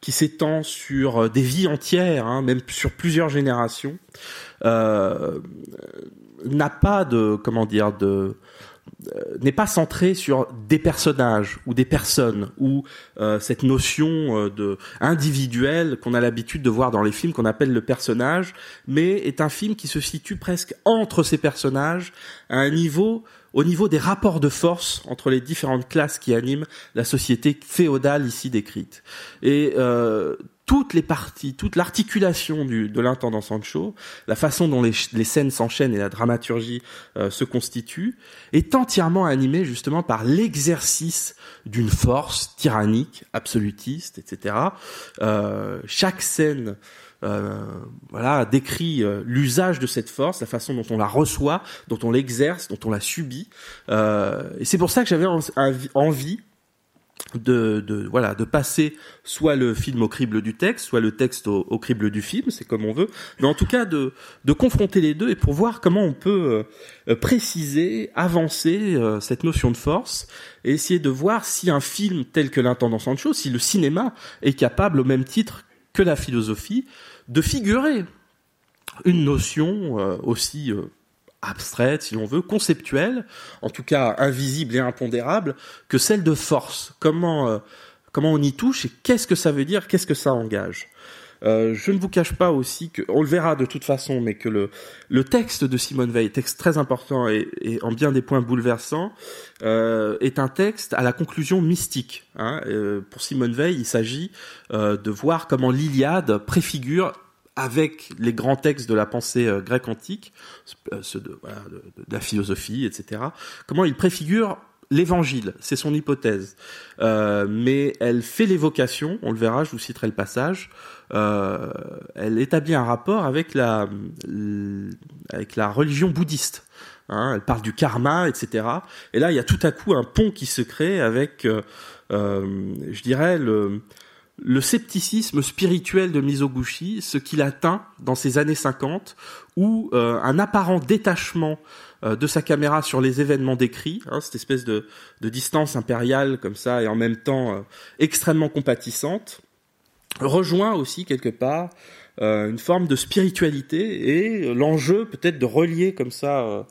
Speaker 2: qui s'étend sur euh, des vies entières, hein, même sur plusieurs générations, euh, n'a pas de comment dire de n'est pas centré sur des personnages ou des personnes ou cette notion de individuelle qu'on a l'habitude de voir dans les films qu'on appelle le personnage, mais est un film qui se situe presque entre ces personnages à un niveau au niveau des rapports de force entre les différentes classes qui animent la société féodale ici décrite. Et euh, toutes les parties, toute l'articulation de l'intendant Sancho, la façon dont les, scènes s'enchaînent et la dramaturgie euh, se constitue, est entièrement animée justement par l'exercice d'une force tyrannique, absolutiste, etc. Euh, chaque scène euh, voilà, décrit euh, l'usage de cette force, la façon dont on la reçoit, dont on l'exerce, dont on la subit. Euh, et c'est pour ça que j'avais envie de, de, voilà de passer soit le film au crible du texte, soit le texte au, crible du film, c'est comme on veut, mais en tout cas de, de confronter les deux et pour voir comment on peut préciser, avancer cette notion de force et essayer de voir si un film tel que l'intendant Sancho, si le cinéma est capable au même titre que la philosophie de figurer une notion euh, aussi euh, abstraite, si l'on veut, conceptuelle, en tout cas invisible et impondérable, que celle de force. Comment, euh, comment on y touche et qu'est-ce que ça veut dire, qu'est-ce que ça engage? Je ne vous cache pas aussi que, on le verra de toute façon, mais que le, le texte de Simone Veil, texte très important et, et en bien des points bouleversants, euh, est un texte à la conclusion mystique. Hein. Euh, pour Simone Veil, il s'agit euh, de voir comment l'Iliade préfigure avec les grands textes de la pensée grecque antique, ceux de, voilà, de, la philosophie, etc., comment il préfigure l'évangile, c'est son hypothèse. Euh, mais elle fait l'évocation, on le verra, je vous citerai le passage, euh, elle établit un rapport avec la, avec la religion bouddhiste. Hein, elle parle du karma, etc. Et là, il y a tout à coup un pont qui se crée avec, euh, euh, je dirais, le, le scepticisme spirituel de Mizoguchi, ce qu'il atteint dans ces années 50, où euh, un apparent détachement de sa caméra sur les événements décrits, hein, cette espèce de, distance impériale comme ça, et en même temps extrêmement compatissante, rejoint aussi quelque part une forme de spiritualité et l'enjeu peut-être de relier comme ça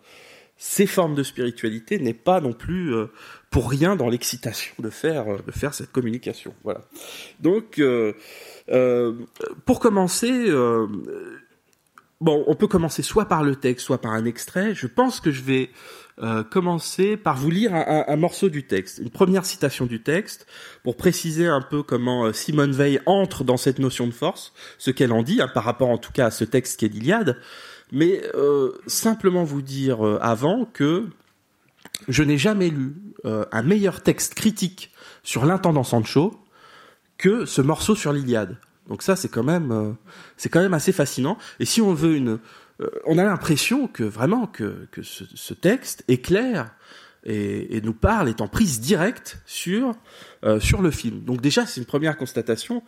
Speaker 2: ces formes de spiritualité n'est pas non plus euh, pour rien dans l'excitation de faire euh, de faire cette communication. Voilà. Donc, euh, pour commencer, bon, on peut commencer soit par le texte, soit par un extrait. Je pense que je vais commencer par vous lire un, morceau du texte, une première citation du texte, pour préciser un peu comment Simone Veil entre dans cette notion de force, ce qu'elle en dit, hein, par rapport en tout cas à ce texte qui est l'Iliade mais euh, simplement vous dire euh, avant que je n'ai jamais lu euh, un meilleur texte critique sur l'intendant Sancho que ce morceau sur l'Iliade. Donc ça c'est quand même c'est quand même assez fascinant. Et si on veut une euh, on a l'impression que vraiment que, que ce, ce texte est clair et, et nous parle, est en prise directe sur euh, sur le film. Donc déjà, c'est une première constatation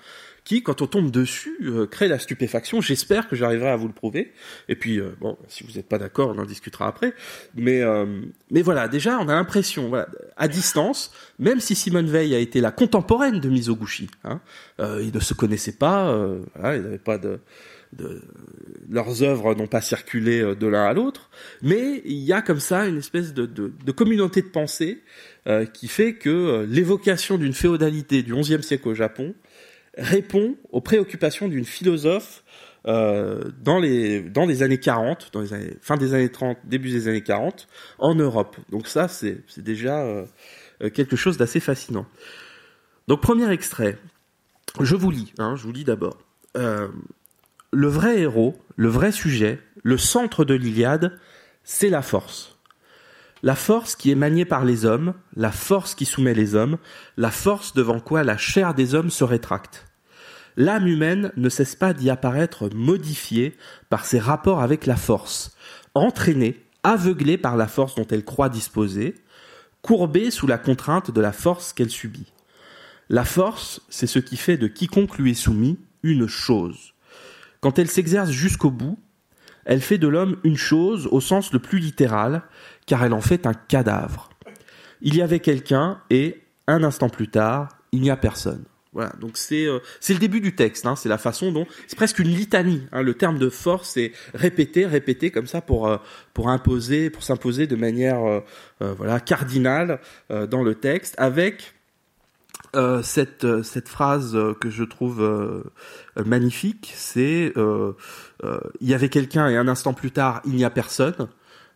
Speaker 2: qui, quand on tombe dessus, euh, crée la stupéfaction. J'espère que j'arriverai à vous le prouver. Et puis, euh, bon, si vous n'êtes pas d'accord, on en discutera après. Mais, euh, mais voilà, déjà, on a l'impression, voilà, à distance, même si Simone Veil a été la contemporaine de Mizoguchi, hein, euh, ils ne se connaissaient pas, euh, voilà, ils n'avaient pas de, de, leurs œuvres n'ont pas circulé de l'un à l'autre, mais il y a comme ça une espèce de, de, de communauté de pensée euh, qui fait que l'évocation d'une féodalité du XIe siècle au Japon répond aux préoccupations d'une philosophe euh, dans les années 40, dans les années, fin des années 30, début des années 40, en Europe. Donc ça, c'est déjà euh, euh, quelque chose d'assez fascinant. Donc premier extrait, je vous lis, hein, je vous lis d'abord. Le vrai héros, le vrai sujet, le centre de l'Iliade, c'est la force. La force qui est maniée par les hommes, la force qui soumet les hommes, la force devant quoi la chair des hommes se rétracte. L'âme humaine ne cesse pas d'y apparaître modifiée par ses rapports avec la force, entraînée, aveuglée par la force dont elle croit disposer, courbée sous la contrainte de la force qu'elle subit. La force, c'est ce qui fait de quiconque lui est soumis une chose. Quand elle s'exerce jusqu'au bout, elle fait de l'homme une chose au sens le plus littéral, car elle en fait un cadavre. Il y avait quelqu'un et, un instant plus tard, il n'y a personne. Voilà, donc c'est euh, c'est le début du texte, hein, c'est la façon dont c'est presque une litanie. Hein, le terme de force est répété, répété comme ça pour euh, pour imposer, pour s'imposer de manière euh, euh, voilà cardinale euh, dans le texte, avec euh, cette cette phrase que je trouve magnifique, c'est il y avait quelqu'un et un instant plus tard il n'y a personne.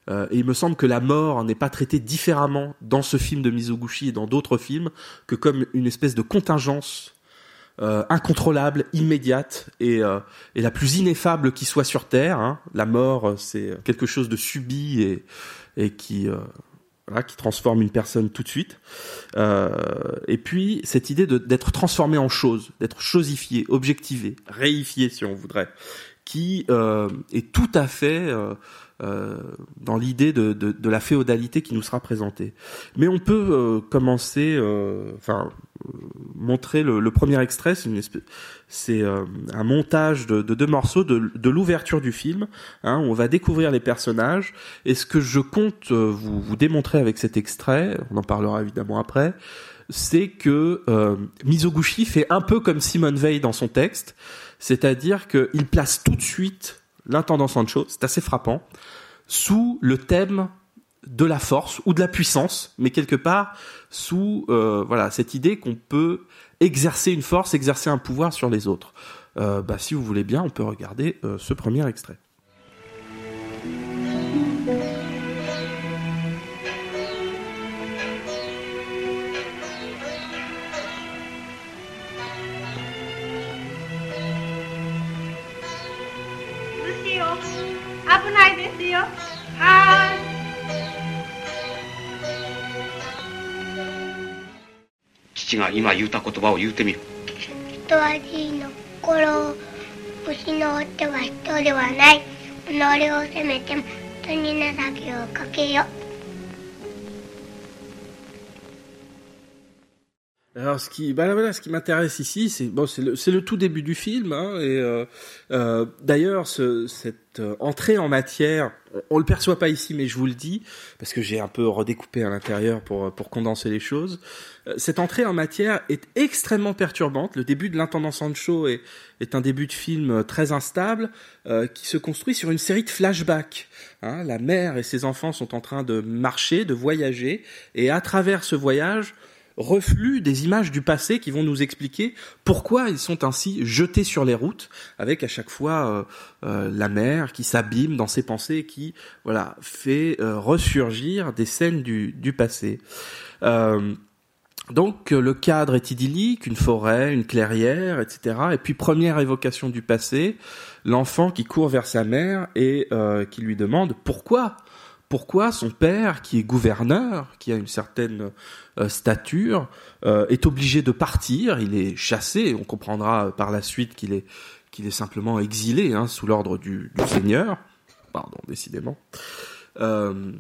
Speaker 2: Euh, et il me semble que la mort n'est pas traitée différemment dans ce film de Mizoguchi et dans d'autres films que comme une espèce de contingence euh, incontrôlable, immédiate et, euh, et la plus ineffable qui soit sur Terre. hein. La mort, euh, c'est quelque chose de subi et, et qui, euh, voilà, qui transforme une personne tout de suite. Et puis cette idée d'être transformé en chose, d'être chosifié, objectivé, réifié si on voudrait, qui est tout à fait dans l'idée de, de, la féodalité qui nous sera présentée. Mais on peut euh, commencer, euh, enfin euh, montrer le, premier extrait, c'est euh, un montage de, de deux morceaux de, de l'ouverture du film, hein, où on va découvrir les personnages. Et ce que je compte euh, vous, vous démontrer avec cet extrait, on en parlera évidemment après, c'est que euh, Mizoguchi fait un peu comme Simone Veil dans son texte, c'est-à-dire qu'il place tout de suite l'intendant Sancho, c'est assez frappant, sous le thème de la force ou de la puissance, mais quelque part sous euh, voilà cette idée qu'on peut exercer une force, exercer un pouvoir sur les autres. Euh, bah, si vous voulez bien, on peut regarder euh, ce premier extrait.
Speaker 3: よ。はーい。
Speaker 4: 父が今言うた言葉を言うてみる。
Speaker 5: 人はじの心を失っては人ではない。己を責めても人に情けをかけよ
Speaker 2: Alors ce qui, voilà, ce qui m'intéresse ici, c'est le, tout début du film, hein, et euh, euh, d'ailleurs ce, cette euh, entrée en matière, on, on le perçoit pas ici, mais je vous le dis parce que j'ai un peu redécoupé à l'intérieur pour condenser les choses. Cette entrée en matière est extrêmement perturbante. Le début de l'intendant Sancho est est un début de film très instable qui se construit sur une série de flashbacks. Hein, la mère et ses enfants sont en train de marcher, de voyager, et à travers ce voyage reflux des images du passé qui vont nous expliquer pourquoi ils sont ainsi jetés sur les routes, avec à chaque fois euh, euh, la mère qui s'abîme dans ses pensées, et qui voilà fait euh, ressurgir des scènes du, passé. Donc le cadre est idyllique, une forêt, une clairière, etc. Et puis première évocation du passé, l'enfant qui court vers sa mère et qui lui demande pourquoi pourquoi son père, qui est gouverneur, qui a une certaine euh, stature, euh, est obligé de partir. Il est chassé. On comprendra par la suite qu'il est simplement exilé hein, sous l'ordre du, Seigneur. pardon, décidément. Euh,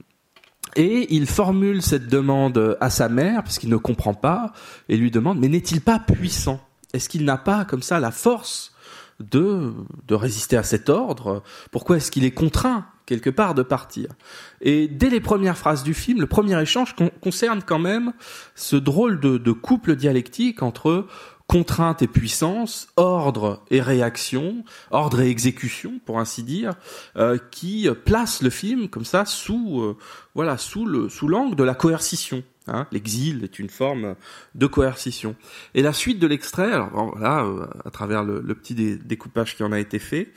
Speaker 2: et il formule cette demande à sa mère, parce qu'il ne comprend pas, et lui demande, mais n'est-il pas puissant? Est-ce qu'il n'a pas comme ça la force de résister à cet ordre? Pourquoi est-ce qu'il est contraint? Quelque part de partir Et dès les premières phrases du film, le premier échange con- concerne quand même ce drôle de, couple dialectique entre contrainte et puissance, ordre et réaction, ordre et exécution, pour ainsi dire, euh, qui place le film comme ça sous, euh, voilà, sous le sous l'angle de la coercition. Hein. L'exil est une forme de coercition. Et la suite de l'extrait, alors bon, voilà, euh, à travers le, petit dé- découpage qui en a été fait,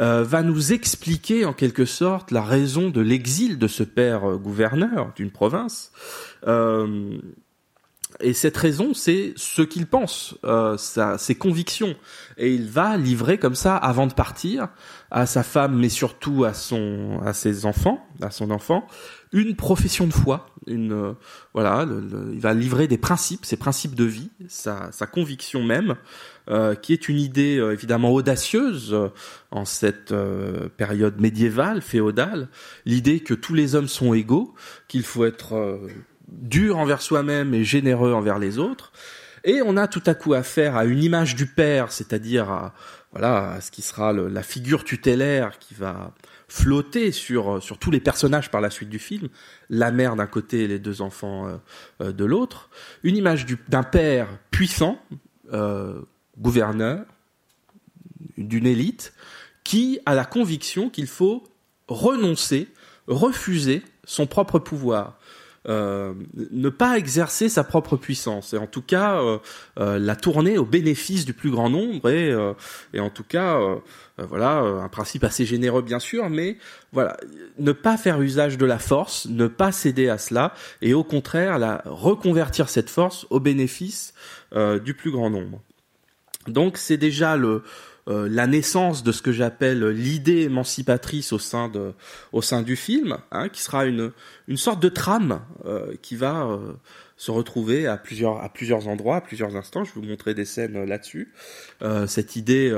Speaker 2: euh, va nous expliquer en quelque sorte la raison de l'exil de ce père euh, gouverneur d'une province. Euh, et cette raison, c'est ce qu'il pense, euh, ses convictions. Et il va livrer comme ça, avant de partir, à sa femme, mais surtout à son, à ses enfants, à son enfant, une profession de foi. Une, euh, voilà, il va livrer des principes, ses principes de vie, sa, conviction même, euh, qui est une idée évidemment audacieuse en cette période médiévale, féodale, l'idée que tous les hommes sont égaux, qu'il faut être dur envers soi-même et généreux envers les autres. Et on a tout à coup affaire à une image du père, c'est-à-dire à voilà à ce qui sera la figure tutélaire qui va flotter sur sur tous les personnages par la suite du film, la mère d'un côté et les deux enfants euh, euh, de l'autre, une image du- d'un père puissant, euh, gouverneur d'une élite, qui a la conviction qu'il faut renoncer, refuser son propre pouvoir. Euh, ne pas exercer sa propre puissance. Et en tout cas euh, euh, la tourner au bénéfice du plus grand nombre et, et en tout cas voilà un principe assez généreux bien sûr mais voilà ne pas faire usage de la force ne pas céder à cela et au contraire la reconvertir cette force au bénéfice du plus grand nombre. Donc c'est déjà le euh, la naissance de ce que j'appelle l'idée émancipatrice au sein de au sein du film, hein, qui sera une une sorte de trame euh, qui va euh, se retrouver à plusieurs à plusieurs endroits, à plusieurs instants. Je vais vous montrer des scènes euh, là-dessus. Euh, cette idée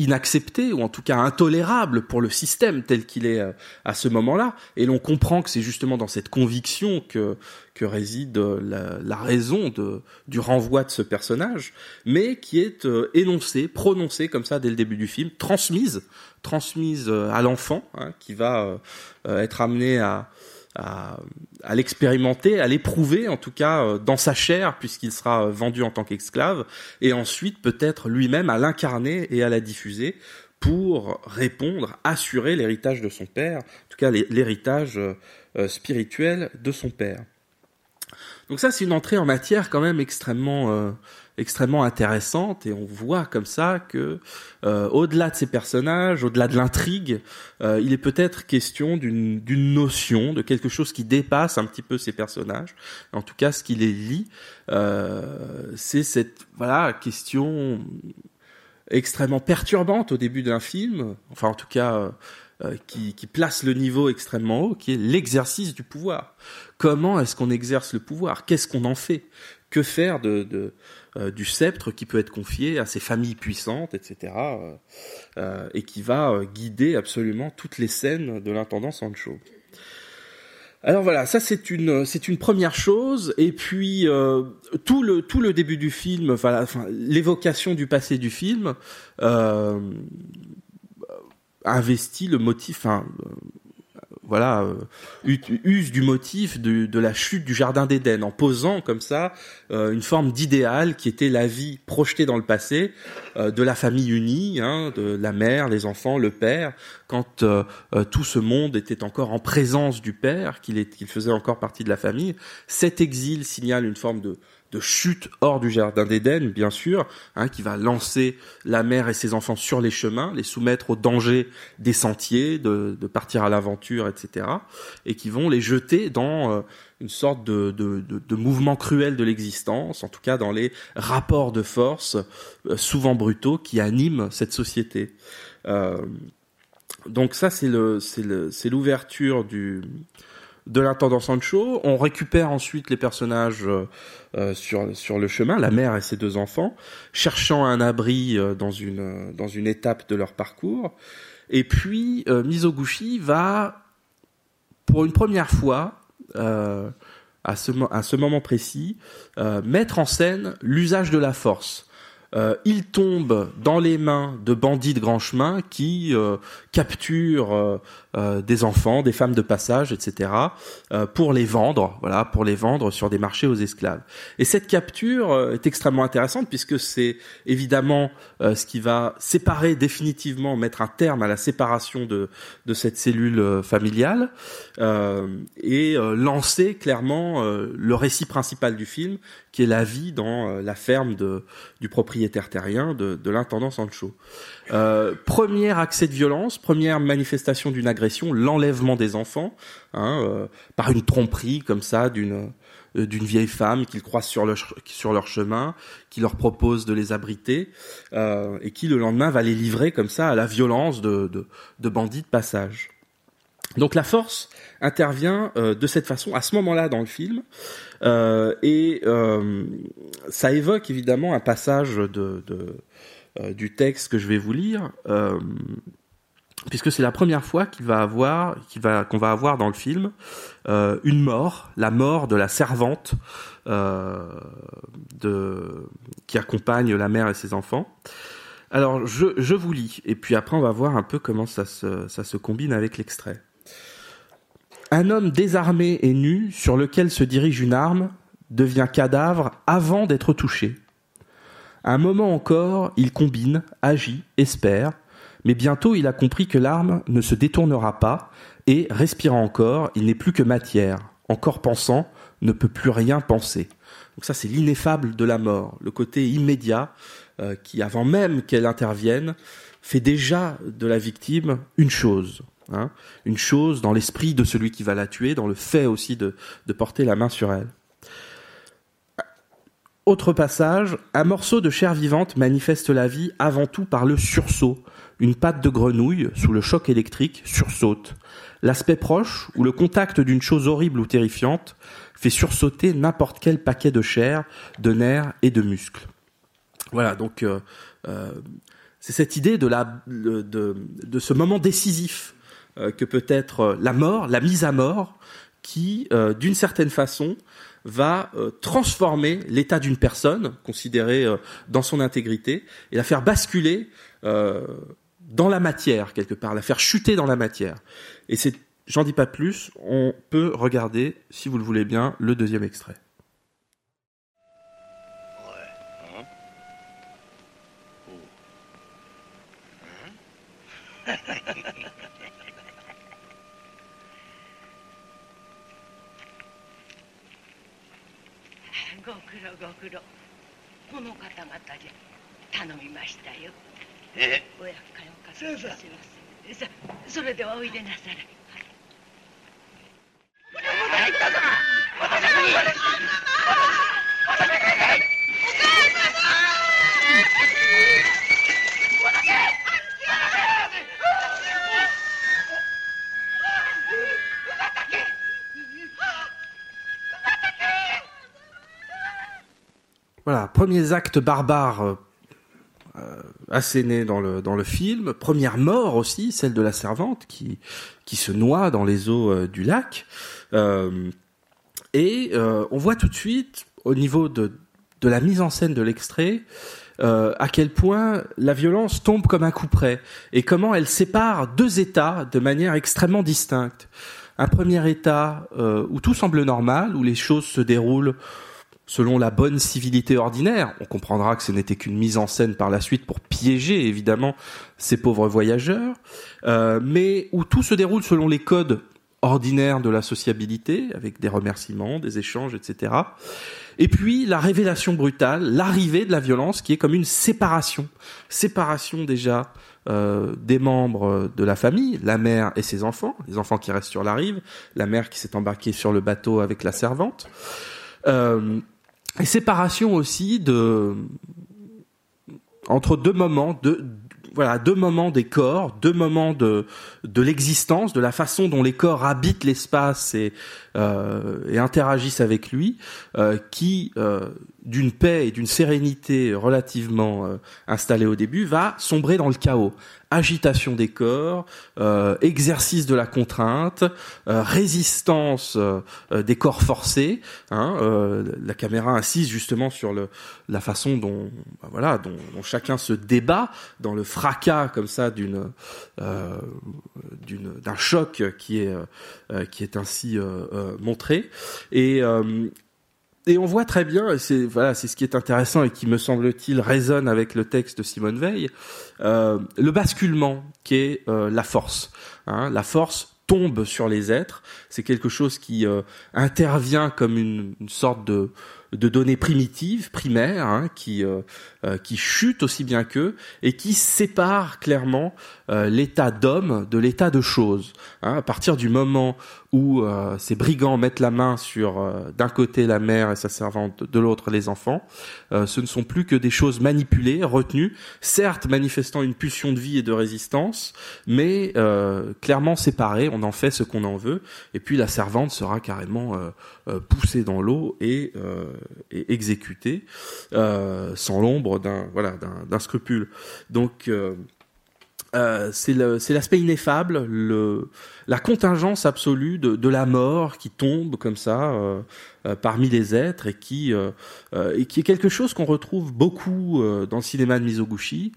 Speaker 2: inacceptée ou en tout cas intolérable pour le système tel qu'il est euh, à ce moment-là. Et l'on comprend que c'est justement dans cette conviction que réside euh, la, raison du renvoi de ce personnage, mais qui est euh, énoncée, prononcée comme ça dès le début du film, transmise, transmise à l'enfant, hein, qui va être amené à, à, l'expérimenter, à l'éprouver en tout cas euh, dans sa chair puisqu'il sera euh, vendu en tant qu'esclave et ensuite peut-être lui-même à l'incarner et à la diffuser pour répondre, assurer l'héritage de son père, en tout cas l'hé- l'héritage euh, spirituel de son père. Donc ça c'est une entrée en matière quand même extrêmement extrêmement intéressante et on voit comme ça que euh, au-delà de ces personnages, au-delà de l'intrigue, euh, il est peut-être question d'une notion, de quelque chose qui dépasse un petit peu ces personnages. En tout cas, ce qui les lie, euh, c'est cette question extrêmement perturbante au début d'un film, enfin en tout cas qui place le niveau extrêmement haut, qui est l'exercice du pouvoir. Comment est-ce qu'on exerce le pouvoir? Qu'est-ce qu'on en fait? Que faire de, de euh, du sceptre qui peut être confié à ces familles puissantes, etc. euh, euh, et qui va euh, guider absolument toutes les scènes de l'intendant Sancho. Alors voilà, ça c'est une c'est une première chose et puis euh, tout le tout le début du film, enfin l'évocation du passé du film euh, investit le motif, enfin voilà, euh, use du motif de, de la chute du jardin d'Éden en posant comme ça euh, une forme d'idéal qui était la vie projetée dans le passé euh, de la famille unie, hein, de la mère, les enfants, le père, quand tout ce monde était encore en présence du père, qu'il faisait encore partie de la famille. Cet exil signale une forme de de chute hors du jardin d'Éden, bien sûr, hein, qui va lancer la mère et ses enfants sur les chemins, les soumettre au danger des sentiers, de, partir à l'aventure, etc., et qui vont les jeter dans euh, une sorte de, de, de, mouvement cruel de l'existence, en tout cas dans les rapports de force, euh, souvent brutaux, qui animent cette société. Euh, donc ça, c'est c'est l'ouverture du de l'intendant Sancho. On récupère ensuite les personnages euh, euh, sur le chemin, la mère et ses deux enfants, cherchant un abri euh, dans une étape de leur parcours. Et puis Mizoguchi va, pour une première fois, à, ce, moment précis, mettre en scène l'usage de la force. Euh, il tombe dans les mains de bandits de grand chemin qui euh, capturent euh, euh, des enfants, des femmes de passage, etc. euh, pour les vendre, voilà, pour les vendre sur des marchés aux esclaves. Et cette capture euh, est extrêmement intéressante puisque c'est évidemment ce qui va séparer définitivement, mettre un terme à la séparation de de cette cellule familiale et lancer clairement le récit principal du film, qui est la vie dans la ferme de du propriétaire terrien de, de l'intendant Sancho. Euh, premier accès de violence, première manifestation d'une agression, l'enlèvement des enfants hein, euh, par une tromperie comme ça d'une euh, d'une vieille femme qu'ils croisent sur, sur leur chemin, qui leur propose de les abriter et qui le lendemain va les livrer comme ça à la violence de, de bandits de passage. Donc la force intervient euh, de cette façon à ce moment-là dans le film euh, et euh, ça évoque évidemment un passage de, du texte que je vais vous lire, puisque c'est la première fois qu'il va avoir, qu'on va avoir dans le film une mort, la mort de la servante de, qui accompagne la mère et ses enfants. Alors je, je vous lis, et puis après on va voir un peu comment ça se, ça se combine avec l'extrait. Un homme désarmé et nu sur lequel se dirige une arme devient cadavre avant d'être touché. Un moment encore, il combine, agit, espère, mais bientôt il a compris que l'arme ne se détournera pas, et, respirant encore, il n'est plus que matière. Encore pensant, ne peut plus rien penser. Donc ça, c'est l'ineffable de la mort, le côté immédiat euh, qui, avant même qu'elle intervienne, fait déjà de la victime une chose. Hein, une chose dans l'esprit de celui qui va la tuer, dans le fait aussi de, porter la main sur elle. Autre passage, un morceau de chair vivante manifeste la vie avant tout par le sursaut. Une patte de grenouille, sous le choc électrique, sursaute. L'aspect proche, ou le contact d'une chose horrible ou terrifiante, fait sursauter n'importe quel paquet de chair, de nerfs et de muscles. Voilà, donc euh, euh, c'est cette idée de, ce moment décisif euh, que peut être euh, la mort, la mise à mort, qui, euh, d'une certaine façon, va transformer l'état d'une personne considérée dans son intégrité et la faire basculer dans la matière quelque part, la faire chuter dans la matière. Et c'est, j'en dis pas plus, on peut regarder, si vous le voulez bien, le deuxième extrait.
Speaker 6: Hein oh. hein ご苦労。この方々じゃ頼みましたよ。
Speaker 7: え？
Speaker 6: お役会おかけします。さそれではおいでなされ「
Speaker 2: Voilà, premiers actes barbares euh, assénés dans le dans le film, première mort aussi, celle de la servante qui qui se noie dans les eaux euh, du lac. Euh, et euh, on voit tout de suite au niveau de de la mise en scène de l'extrait à quel point la violence tombe comme un coup près et comment elle sépare deux états de manière extrêmement distincte. Un premier état où tout semble normal, où les choses se déroulent selon la bonne civilité ordinaire. On comprendra que ce n'était qu'une mise en scène par la suite pour piéger évidemment ces pauvres voyageurs, euh, mais où tout se déroule selon les codes ordinaires de la sociabilité, avec des remerciements, des échanges, etc. Et puis la révélation brutale, l'arrivée de la violence qui est comme une séparation, séparation déjà euh, des membres de la famille, la mère et ses enfants, les enfants qui restent sur la rive, la mère qui s'est embarquée sur le bateau avec la servante. Euh, et séparation aussi de entre deux moments de voilà deux moments des corps, deux moments de de l'existence, de la façon dont les corps habitent l'espace et euh, et interagissent avec lui, euh, qui euh, d'une paix et d'une sérénité relativement euh, installée au début va sombrer dans le chaos. Agitation des corps, euh, exercice de la contrainte, euh, résistance euh, des corps forcés. Hein, la caméra insiste justement sur le, la façon dont, bah voilà, dont, chacun se débat dans le fracas comme ça d'une, d'un choc qui est, qui est ainsi montré. Et et on voit très bien, c'est voilà, c'est ce qui est intéressant et qui me semble-t-il résonne avec le texte de Simone Veil, euh, le basculement qui est euh, la force. Hein, la force tombe sur les êtres. C'est quelque chose qui euh, intervient comme une, une sorte de de données primitives, primaires, hein, qui euh, euh, qui chutent aussi bien qu'eux et qui séparent clairement euh, l'état d'homme de l'état de chose. Hein, à partir du moment où euh, ces brigands mettent la main sur euh, d'un côté la mère et sa servante, de l'autre les enfants, euh, ce ne sont plus que des choses manipulées, retenues, certes manifestant une pulsion de vie et de résistance, mais clairement séparées. On en fait ce qu'on en veut, et puis la servante sera carrément poussée dans l'eau et, et exécutée sans l'ombre d'un voilà d'un scrupule. Donc euh, euh, c'est l'aspect ineffable, le, la contingence absolue de, la mort qui tombe comme ça euh, parmi les êtres et qui et qui est quelque chose qu'on retrouve beaucoup dans le cinéma de Mizoguchi.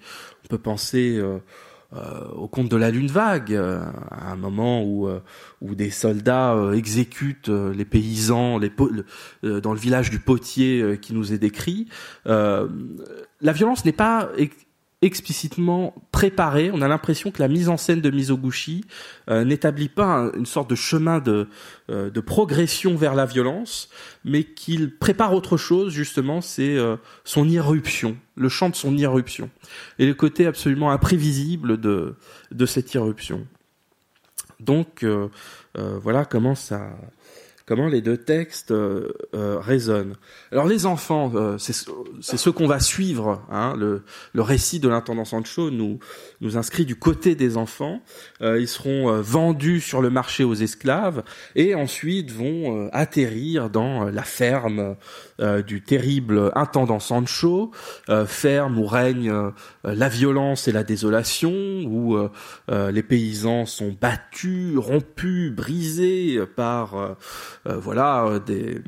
Speaker 2: On peut penser au conte de la lune vague, euh, à un moment où euh, où des soldats euh, exécutent euh, les paysans, les euh, dans le village du Potier euh, qui nous est décrit. Euh, la violence n'est pas explicitement préparée. On a l'impression que la mise en scène de Mizoguchi euh, n'établit pas un- une sorte de chemin de, euh, de progression vers la violence, mais qu'il prépare autre chose, justement, c'est euh, son irruption, le chant de son irruption, et le côté absolument imprévisible de, cette irruption. Donc, voilà comment ça, comment les deux textes euh, euh, résonnent. Alors les enfants, euh, c'est ceux qu'on va suivre. Hein, le, le récit de l'intendant Sancho nous nous inscrit du côté des enfants. Euh, ils seront euh, vendus sur le marché aux esclaves et ensuite vont atterrir dans la ferme du terrible intendant Sancho, euh, ferme où règne euh, la violence et la désolation, où euh, euh, les paysans sont battus, rompus, brisés par euh, euh, voilà euh, des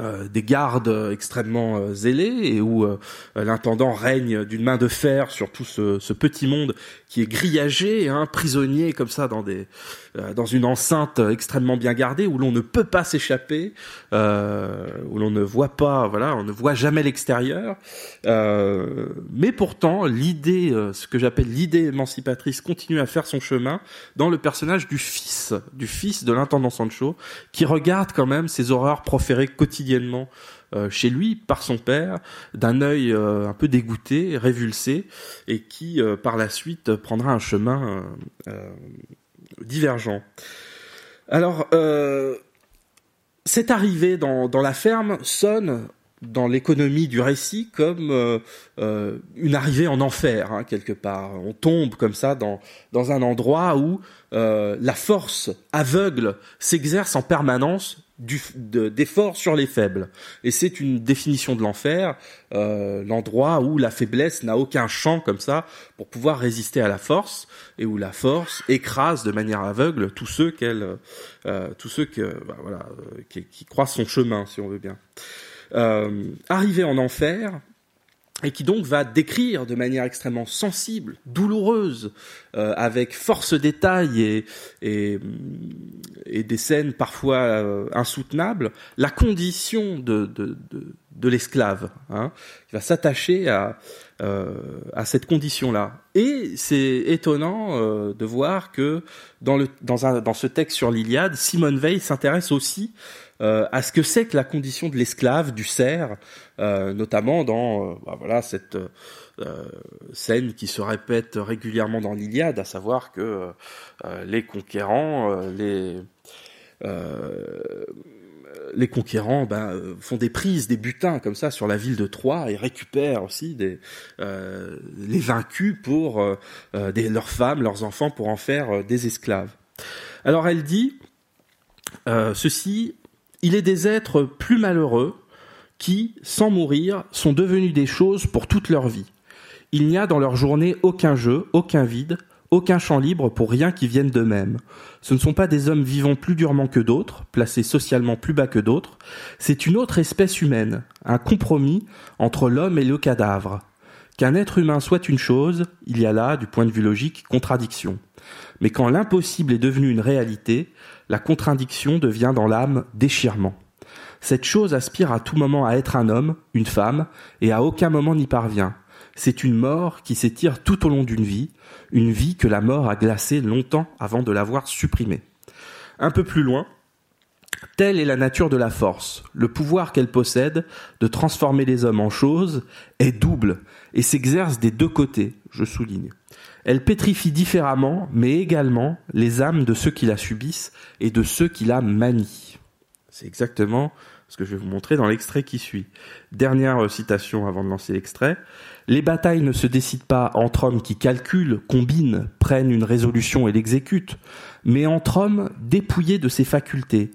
Speaker 2: euh, des gardes extrêmement euh, zélés et où euh, l'intendant règne d'une main de fer sur tout ce, petit monde qui est grillagé, hein, prisonnier comme ça dans des euh, dans une enceinte extrêmement bien gardée où l'on ne peut pas s'échapper, euh, où l'on ne voit pas, voilà, on ne voit jamais l'extérieur. Euh, mais pourtant, l'idée, euh, ce que j'appelle l'idée émancipatrice, continue à faire son chemin dans le personnage du fils, du fils de l'intendant Sancho, qui regarde quand même ces horreurs proférées quotidiennement euh, chez lui par son père, d'un œil euh, un peu dégoûté, révulsé, et qui euh, par la suite prendra un chemin euh, euh, divergent. Alors, euh, cette arrivée dans la ferme sonne dans l'économie du récit comme euh, euh, une arrivée en enfer hein, quelque part. On tombe comme ça dans dans un endroit où euh, la force aveugle s'exerce en permanence du de- sur les faibles. Et c'est une définition de l'enfer, euh, l'endroit où la faiblesse n'a aucun champ comme ça pour pouvoir résister à la force et où la force écrase de manière aveugle tous ceux qu'elle, euh, tous ceux que bah, voilà euh, qui, qui croisent son chemin si on veut bien. Euh, arrivé en enfer, et qui donc va décrire de manière extrêmement sensible, douloureuse, euh, avec force détail et, des scènes parfois euh, insoutenables, la condition de, l'esclave, hein, qui va s'attacher à, cette condition-là. Et c'est étonnant de voir que dans, dans, ce texte sur l'Iliade, Simone Veil s'intéresse aussi à ce que c'est que la condition de l'esclave, du cerf, euh, notamment dans euh, bah, voilà cette euh, scène qui se répète régulièrement dans l'Iliade, à savoir que euh, les conquérants, euh, les euh, les conquérants ben, euh, font des prises, des butins comme ça sur la ville de Troie et récupèrent aussi des, euh, les vaincus pour euh, euh, des, leurs femmes, leurs enfants pour en faire euh, des esclaves. Alors elle dit euh, ceci il est des êtres plus malheureux qui, sans mourir, sont devenus des choses pour toute leur vie. Il n'y a dans leur journée aucun jeu, aucun vide, aucun champ libre pour rien qui vienne d'eux-mêmes. Ce ne sont pas des hommes vivant plus durement que d'autres, placés socialement plus bas que d'autres, c'est une autre espèce humaine, un compromis entre l'homme et le cadavre. Qu'un être humain soit une chose, il y a là, du point de vue logique, contradiction. Mais quand l'impossible est devenu une réalité, la contradiction devient dans l'âme déchirement. Cette chose aspire à tout moment à être un homme, une femme, et à aucun moment n'y parvient. C'est une mort qui s'étire tout au long d'une vie, une vie que la mort a glacée longtemps avant de l'avoir supprimée. Un peu plus loin, Telle est la nature de la force. Le pouvoir qu'elle possède de transformer les hommes en choses est double et s'exerce des deux côtés, je souligne. Elle pétrifie différemment, mais également, les âmes de ceux qui la subissent et de ceux qui la manient. C'est exactement ce que je vais vous montrer dans l'extrait qui suit. Dernière citation avant de lancer l'extrait. Les batailles ne se décident pas entre hommes qui calculent, combinent, prennent une résolution et l'exécutent, mais entre hommes dépouillés de ses facultés,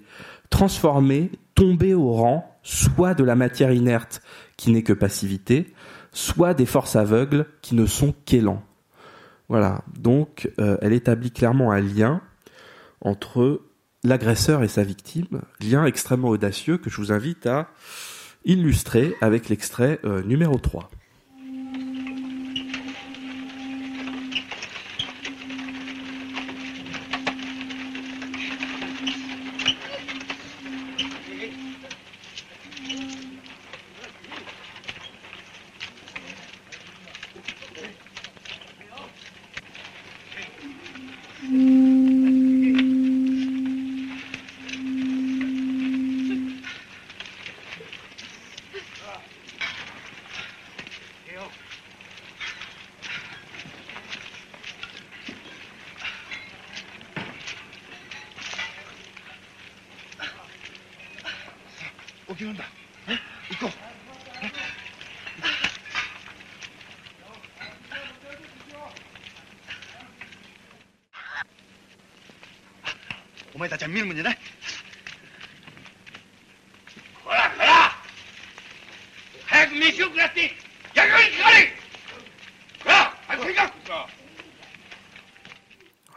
Speaker 2: transformés, tombés au rang, soit de la matière inerte qui n'est que passivité, soit des forces aveugles qui ne sont qu'élan. Voilà, donc euh, elle établit clairement un lien entre l'agresseur et sa victime, lien extrêmement audacieux que je vous invite à illustrer avec l'extrait euh, numéro 3.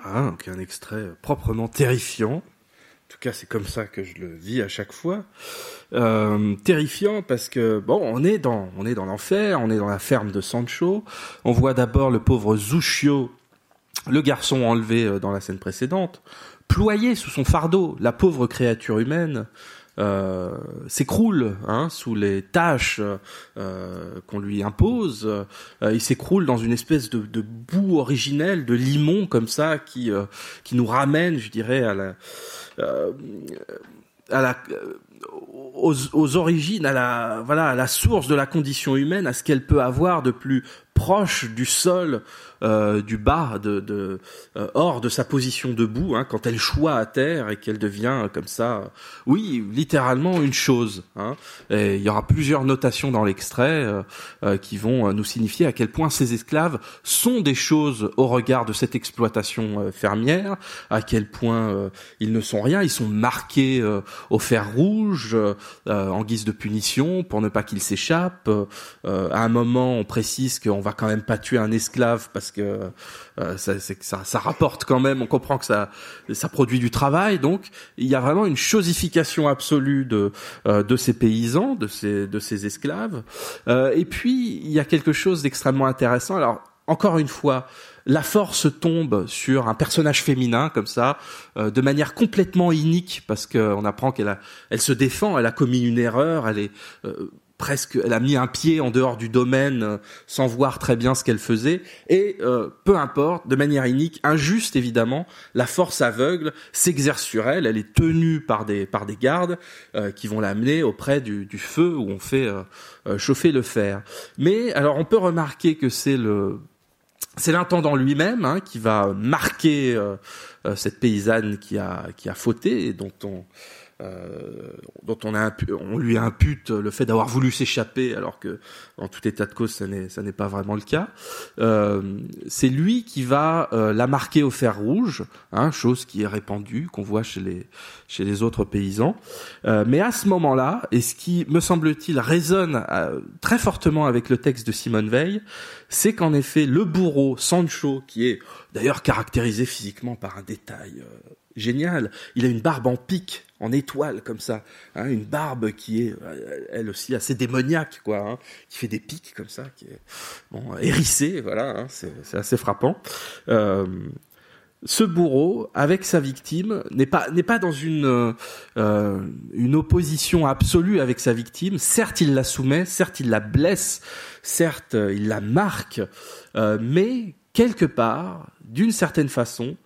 Speaker 2: Ah, donc un terrifiant. En tout cas, c'est comme ça que je le vis à chaque fois. Euh, terrifiant parce que bon, on est dans on est dans l'enfer, on est dans la ferme de Sancho. On voit d'abord le pauvre Zushio, le garçon enlevé euh, dans la scène précédente, ployé sous son fardeau, la pauvre créature humaine. Euh, s'écroule hein, sous les tâches euh, qu'on lui impose. Euh, il s'écroule dans une espèce de, de, boue originelle, de limon comme ça, qui qui nous ramène, je dirais, à la à la aux, aux, origines, à la voilà, à la source de la condition humaine, à ce qu'elle peut avoir de plus proche du sol euh, du bas, de, de euh, hors de sa position debout, hein, quand elle choit à terre et qu'elle devient comme ça, euh, oui, littéralement une chose. Hein. Et il y aura plusieurs notations dans l'extrait qui vont nous signifier à quel point ces esclaves sont des choses au regard de cette exploitation fermière, à quel point ils ne sont rien, ils sont marqués au fer rouge en guise de punition pour ne pas qu'ils s'échappent. à un moment, on précise qu'on va quand même pas tuer un esclave parce que euh, ça, ça, ça, rapporte quand même. On comprend que ça, ça produit du travail. Donc, il y a vraiment une chosification absolue de euh, de ces paysans, de ces de ces esclaves. Euh, et puis, il y a quelque chose d'extrêmement intéressant. Alors, encore une fois, la force tombe sur un personnage féminin comme ça, euh, de manière complètement inique, parce qu'on apprend qu'elle a, elle se défend, elle a commis une erreur, elle est euh, presque, elle a mis un pied en dehors du domaine euh, sans voir très bien ce qu'elle faisait. Et euh, peu importe, de manière inique, injuste évidemment, la force aveugle s'exerce sur elle. Elle est tenue par des par des gardes euh, qui vont l'amener auprès du, du, feu où on fait chauffer le fer. Mais alors on peut remarquer que c'est le c'est l'intendant lui-même hein, qui va marquer cette paysanne qui a qui a fauté et dont on euh, dont on, a on lui impute le fait d'avoir voulu s'échapper, alors que en tout état de cause, ça n'est, pas vraiment le cas. Euh, c'est lui qui va euh, la marquer au fer rouge, hein, chose qui est répandue, qu'on voit chez les chez les autres paysans. Euh, mais à ce moment-là, et ce qui me semble-t-il résonne euh, très fortement avec le texte de Simone Veil, c'est qu'en effet le bourreau Sancho, qui est d'ailleurs caractérisé physiquement par un détail génial. Il a une barbe en pic, en étoile comme ça, hein, une barbe qui est euh, elle aussi assez démoniaque, quoi, hein, qui fait des pics comme ça, qui est bon, hérissée, voilà, hein, c'est assez frappant. Euh, ce bourreau, avec sa victime, n'est pas dans une euh, une opposition absolue avec sa victime. Certes, il la soumet, certes, il la blesse, certes, il la marque, mais quelque part, d'une certaine façon,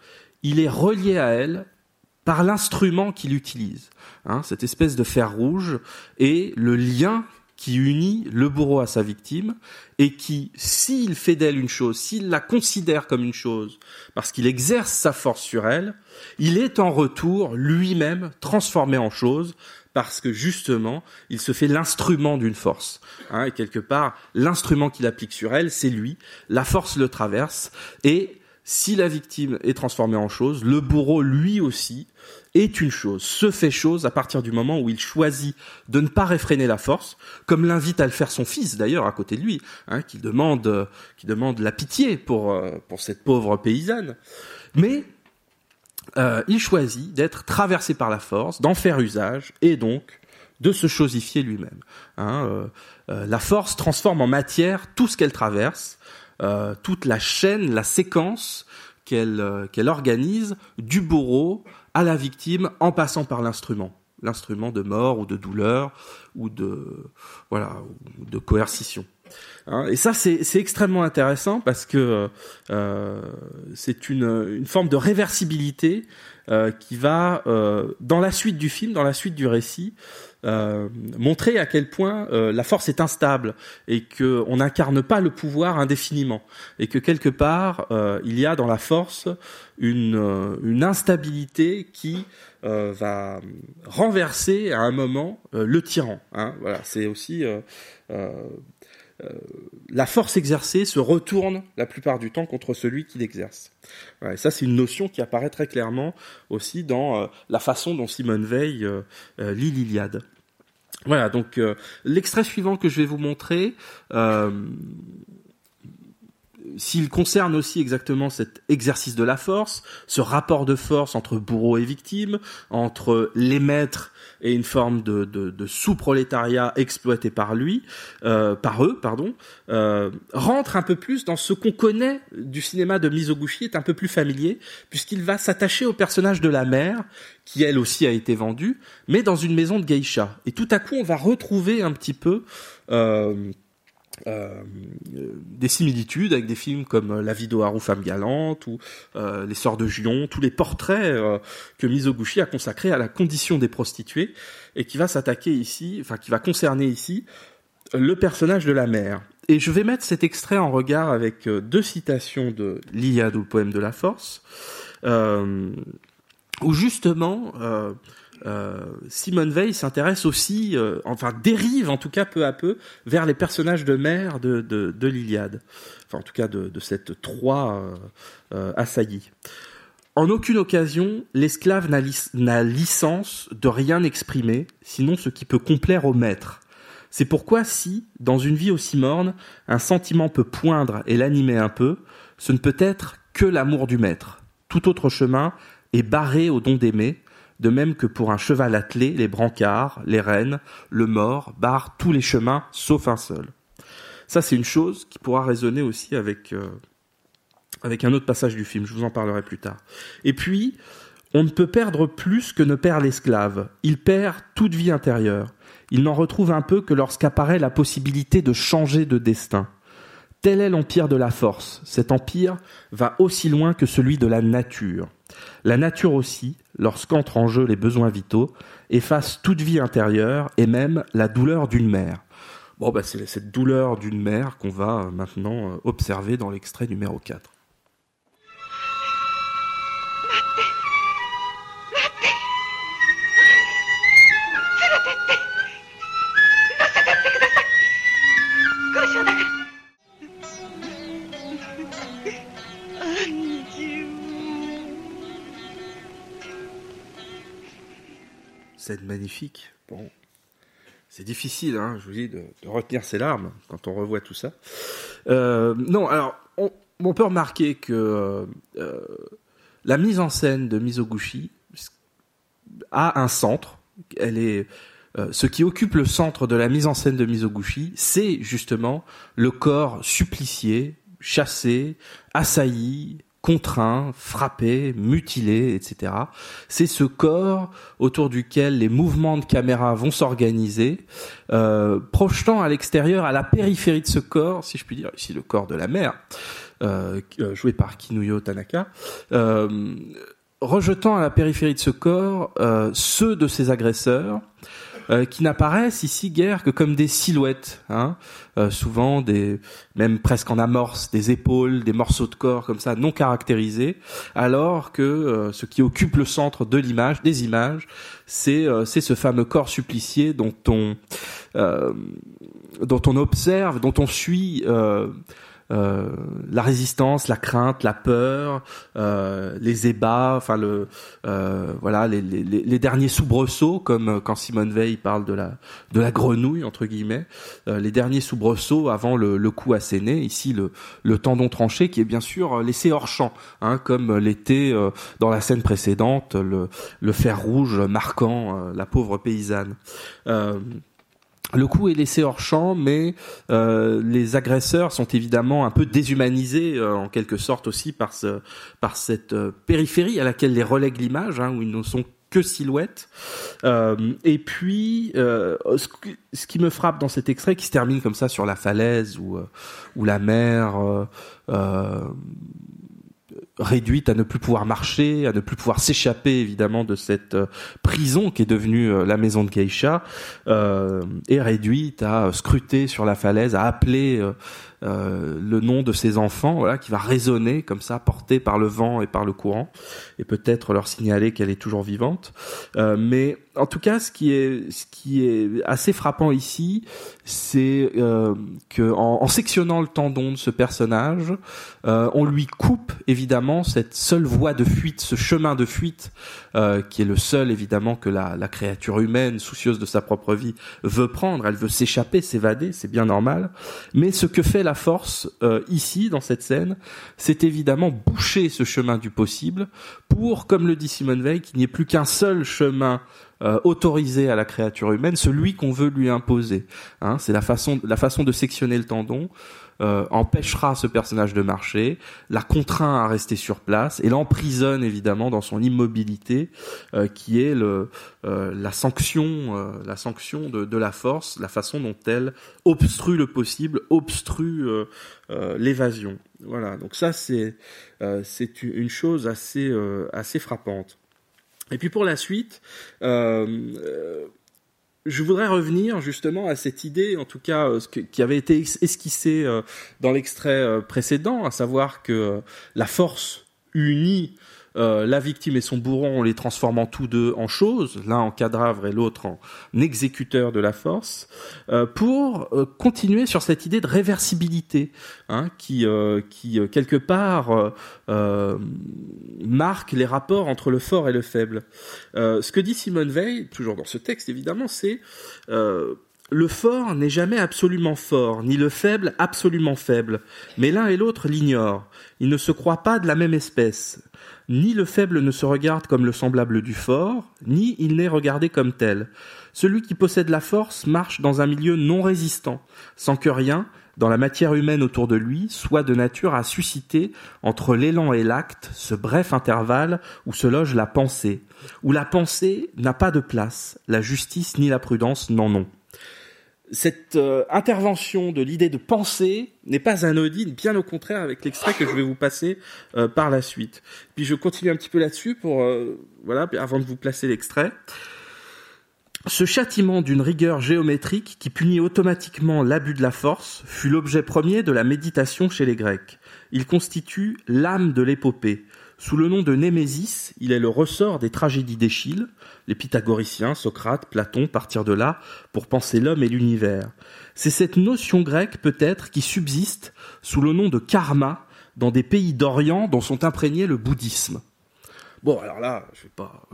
Speaker 2: il est relié à elle par l'instrument qu'il utilise, hein, cette espèce de fer rouge et le lien qui unit le bourreau à sa victime et qui, s'il fait d'elle une chose, s'il la considère comme une chose, parce qu'il exerce sa force sur elle, il est en retour lui-même transformé en chose parce que justement, il se fait l'instrument d'une force. Hein, et quelque part, l'instrument qu'il applique sur elle, c'est lui. La force le traverse et si la victime est transformée en chose, le bourreau lui aussi est une chose, se fait chose à partir du moment où il choisit de ne pas réfréner la force, comme l'invite à le faire son fils d'ailleurs à côté de lui, hein, qui demande qui demande la pitié pour euh, cette pauvre paysanne. Mais euh, il choisit d'être traversé par la force, d'en faire usage et donc de se chosifier lui-même. Hein, euh, la force transforme en matière tout ce qu'elle traverse euh, toute la chaîne, la séquence qu'elle euh, qu'elle organise du bourreau à la victime en passant par l'instrument. L'instrument de mort ou de douleur ou de voilà de coercition. Hein, et ça c'est extrêmement intéressant parce que euh, c'est une, une forme de réversibilité euh, qui va euh, dans la suite du film dans la suite du récit euh, montrer à quel point euh, la force est instable et que on n'incarne pas le pouvoir indéfiniment et que quelque part euh, il y a dans la force une, une instabilité qui va renverser à un moment le tyran. Hein, voilà, c'est aussi la force exercée se retourne la plupart du temps contre celui qui l'exerce. Ça, c'est une notion qui apparaît très clairement aussi dans la façon dont Simone Veil lit l'Iliade. Voilà, donc euh, l'extrait suivant que je vais vous montrer, euh, s'il concerne aussi exactement cet exercice de la force, ce rapport de force entre bourreau et victime, entre les maîtres et une forme de, de, de sous-prolétariat exploité par lui, euh, par eux, pardon, euh, rentre un peu plus dans ce qu'on connaît du cinéma de Mizoguchi, est un peu plus familier, puisqu'il va s'attacher au personnage de la mère, qui elle aussi a été vendue, mais dans une maison de geisha. Et tout à coup, on va retrouver un petit peu euh, euh, des similitudes avec des films comme euh, La vie d'Oharu, femme galante ou euh, Les Sœurs de Gion, tous les portraits euh, que Mizoguchi a consacrés à la condition des prostituées et qui va s'attaquer ici, enfin qui va concerner ici le personnage de la mère. Et je vais mettre cet extrait en regard avec deux citations de l'Iliade ou le poème de la force, où justement Simone Veil s'intéresse aussi, euh, enfin dérive en tout cas peu à peu vers les personnages de mère de, de, de l'Iliade, enfin en tout cas de, de cette Troie euh, assaillie. En aucune occasion, l'esclave n'a licence de rien exprimer, sinon ce qui peut complaire au maître. C'est pourquoi si, dans une vie aussi morne, un sentiment peut poindre et l'animer un peu, ce ne peut être que l'amour du maître. Tout autre chemin est barré au don d'aimer, de même que pour un cheval attelé, les brancards, les rênes, le mort barrent tous les chemins sauf un seul. Ça, c'est une chose qui pourra résonner aussi avec, euh, avec un autre passage du film, je vous en parlerai plus tard. Et puis, on ne peut perdre plus que ne perd l'esclave. Il perd toute vie intérieure. Il n'en retrouve un peu que lorsqu'apparaît la possibilité de changer de destin. Tel est l'empire de la force. Cet empire va aussi loin que celui de la nature. La nature aussi, lorsqu'entrent en jeu les besoins vitaux, efface toute vie intérieure et même la douleur d'une mère. Bon, bah, c'est cette douleur d'une mère qu'on va euh, maintenant euh, observer dans l'extrait numéro 4. Magnifique. Bon, c'est difficile, hein, je vous dis, de, retenir ses larmes quand on revoit tout ça. Euh, non, alors, on, peut remarquer que euh, la mise en scène de Mizoguchi a un centre. Elle est euh, ce qui occupe le centre de la mise en scène de Mizoguchi, c'est justement le corps supplicié, chassé, assailli, contraint, frappé, mutilé, etc. C'est ce corps autour duquel les mouvements de caméra vont s'organiser, euh, projetant à l'extérieur, à la périphérie de ce corps, si je puis dire, ici le corps de la mère, euh, euh joué par Kinuyo Tanaka, rejetant à la périphérie de ce corps ceux de ses agresseurs, euh, qui n'apparaissent ici guère que comme des silhouettes, hein, euh, souvent des, même presque en amorce, des épaules, des morceaux de corps comme ça non caractérisés, alors que euh, ce qui occupe le centre de l'image, des images, c'est c'est ce fameux corps supplicié dont on dont on observe, dont on suit euh, la résistance, la crainte, la peur, euh, les ébats, enfin le euh, voilà les, les, les, derniers soubresauts comme quand Simone Veil parle de la de la grenouille entre guillemets, les derniers soubresauts avant le, le coup asséné. Ici le le tendon tranché qui est bien sûr laissé hors champ, hein, comme l'était dans la scène précédente le le fer rouge marquant la pauvre paysanne. Le coup est laissé hors champ, mais euh, les agresseurs sont évidemment un peu déshumanisés euh, en quelque sorte aussi par ce, par cette euh, périphérie à laquelle les relègue l'image, hein, où ils ne sont que silhouettes. et puis, ce, qui me frappe dans cet extrait, qui se termine comme ça sur la falaise ou la mer réduite à ne plus pouvoir marcher, à ne plus pouvoir s'échapper évidemment de cette euh, prison qui est devenue euh, la maison de Geisha, euh, et réduite à scruter sur la falaise, à appeler euh, le nom de ses enfants, voilà, qui va résonner comme ça, porté par le vent et par le courant, et peut-être leur signaler qu'elle est toujours vivante. Euh, mais en tout cas, ce qui est, ce qui est assez frappant ici, c'est euh, que en, en, sectionnant le tendon de ce personnage, euh, on lui coupe évidemment cette seule voie de fuite, ce chemin de fuite, euh, qui est le seul évidemment que la, la, créature humaine, soucieuse de sa propre vie, veut prendre. Elle veut s'échapper, s'évader, c'est bien normal. Mais ce que fait la force euh, ici, dans cette scène, c'est évidemment boucher ce chemin du possible pour, comme le dit Simone Veil, qu'il n'y ait plus qu'un seul chemin euh, autorisé à la créature humaine, celui qu'on veut lui imposer. Hein, c'est la la façon de sectionner le tendon. Euh, empêchera ce personnage de marcher, la contraint à rester sur place et l'emprisonne évidemment dans son immobilité, euh, qui est le, euh, la sanction, la sanction de, de, la force, la façon dont elle obstrue le possible, obstrue l'évasion. Voilà, donc ça c'est c'est une chose assez assez frappante. Et puis pour la suite, je voudrais revenir justement à cette idée, en tout cas, euh, qui avait été esquissée euh, dans l'extrait précédent, à savoir que la force unie euh, la victime et son bourron, en les transformant tous deux en choses, l'un en cadavre et l'autre en exécuteur de la force, euh, pour euh, continuer sur cette idée de réversibilité, hein, qui, qui quelque part marque les rapports entre le fort et le faible. ce que dit Simone Veil, toujours dans ce texte évidemment, c'est le fort n'est jamais absolument fort, ni le faible absolument faible, mais l'un et l'autre l'ignorent. Ils ne se croient pas de la même espèce. Ni le faible ne se regarde comme le semblable du fort, ni il n'est regardé comme tel. Celui qui possède la force marche dans un milieu non résistant, sans que rien, dans la matière humaine autour de lui, soit de nature à susciter, entre l'élan et l'acte, ce bref intervalle où se loge la pensée, où la pensée n'a pas de place, la justice ni la prudence n'en ont cette euh, intervention de l'idée de penser n'est pas anodine, bien au contraire avec l'extrait que je vais vous passer euh, par la suite. Puis je continue un petit peu là-dessus pour euh, voilà avant de vous placer l'extrait. Ce châtiment d'une rigueur géométrique qui punit automatiquement l'abus de la force fut l'objet premier de la méditation chez les Grecs. Il constitue l'âme de l'épopée. Sous le nom de Némésis, il est le ressort des tragédies d'Échille, les pythagoriciens, Socrate, Platon partirent de là pour penser l'homme et l'univers. C'est cette notion grecque peut-être qui subsiste sous le nom de karma dans des pays d'Orient dont sont imprégnés le bouddhisme. Bon, alors là, je vais pas,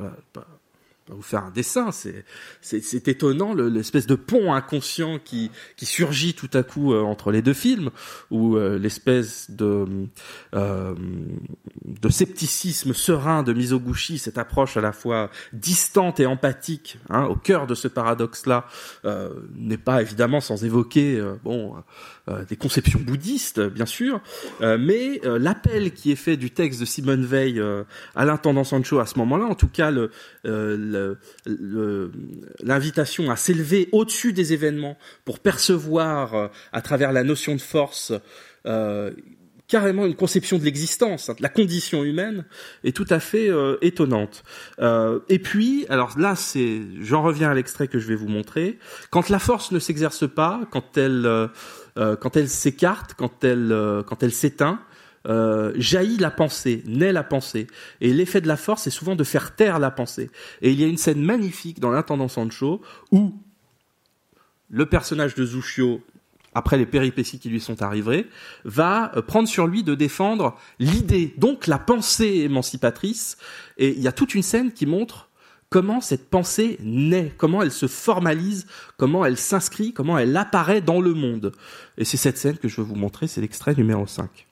Speaker 2: vous faire un dessin, c'est c'est, étonnant le- l'espèce de pont inconscient qui qui surgit tout à coup euh, entre les deux films, ou euh, l'espèce de euh, de scepticisme serein de Mizoguchi, cette approche à la fois distante et empathique, hein, au cœur de ce paradoxe-là, euh, n'est pas évidemment sans évoquer euh, bon des conceptions bouddhistes, bien sûr, euh, mais euh, l'appel qui est fait du texte de Simone Veil euh, à l'intendant Sancho à ce moment-là, en tout cas euh, le- l'invitation à s'élever au-dessus des événements pour percevoir euh, à travers la notion de force euh, carrément une conception de l'existence, de la condition humaine, est tout à fait euh, étonnante. Euh, et puis, alors là, c'est, j'en reviens à l'extrait que je vais vous montrer. Quand la force ne s'exerce pas, quand elle, euh, euh, quand elle s'écarte, quand elle, euh, quand elle s'éteint, euh, jaillit la pensée, naît la pensée. Et l'effet de la force, c'est souvent de faire taire la pensée. Et il y a une scène magnifique dans l'intendant Sancho où le personnage de Zushio, après les péripéties qui lui sont arrivées, va euh, prendre sur lui de défendre l'idée, donc la pensée émancipatrice. Et il y a toute une scène qui montre comment cette pensée naît, comment elle se formalise, comment elle s'inscrit, comment elle apparaît dans le monde? Et c'est cette scène que je veux vous montrer, c'est l'extrait numéro 5.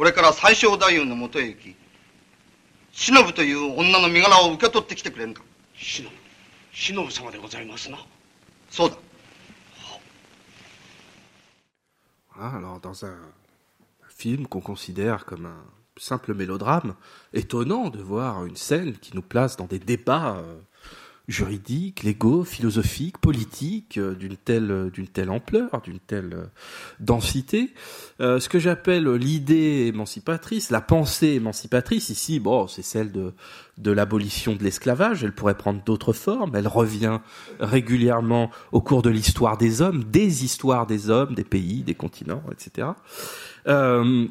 Speaker 8: これから最小太夫のもとへ行き忍という女の身柄を受け取ってきてくれんか
Speaker 4: 忍忍様でございますな
Speaker 8: そうだ
Speaker 2: Voilà, alors dans un film qu'on considère comme un simple mélodrame, étonnant de voir une scène qui nous place dans des débats euh, juridiques, légaux, philosophiques, politiques, euh, d'une telle, d'une telle ampleur, d'une telle euh, densité. Euh, ce que j'appelle l'idée émancipatrice, la pensée émancipatrice, ici, bon, c'est celle de, de l'abolition de l'esclavage, elle pourrait prendre d'autres formes, elle revient régulièrement au cours de l'histoire des hommes, des histoires des hommes, des pays, des continents, etc. Euh,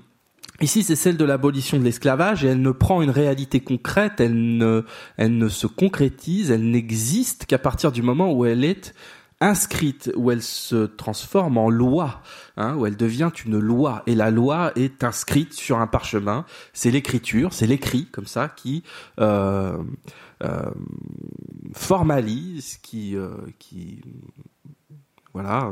Speaker 2: Ici, c'est celle de l'abolition de l'esclavage et elle ne prend une réalité concrète, elle ne, elle ne se concrétise, elle n'existe qu'à partir du moment où elle est inscrite, où elle se transforme en loi, hein, où elle devient une loi. Et la loi est inscrite sur un parchemin. C'est l'écriture, c'est l'écrit comme ça qui euh, euh, formalise, qui, euh, qui voilà,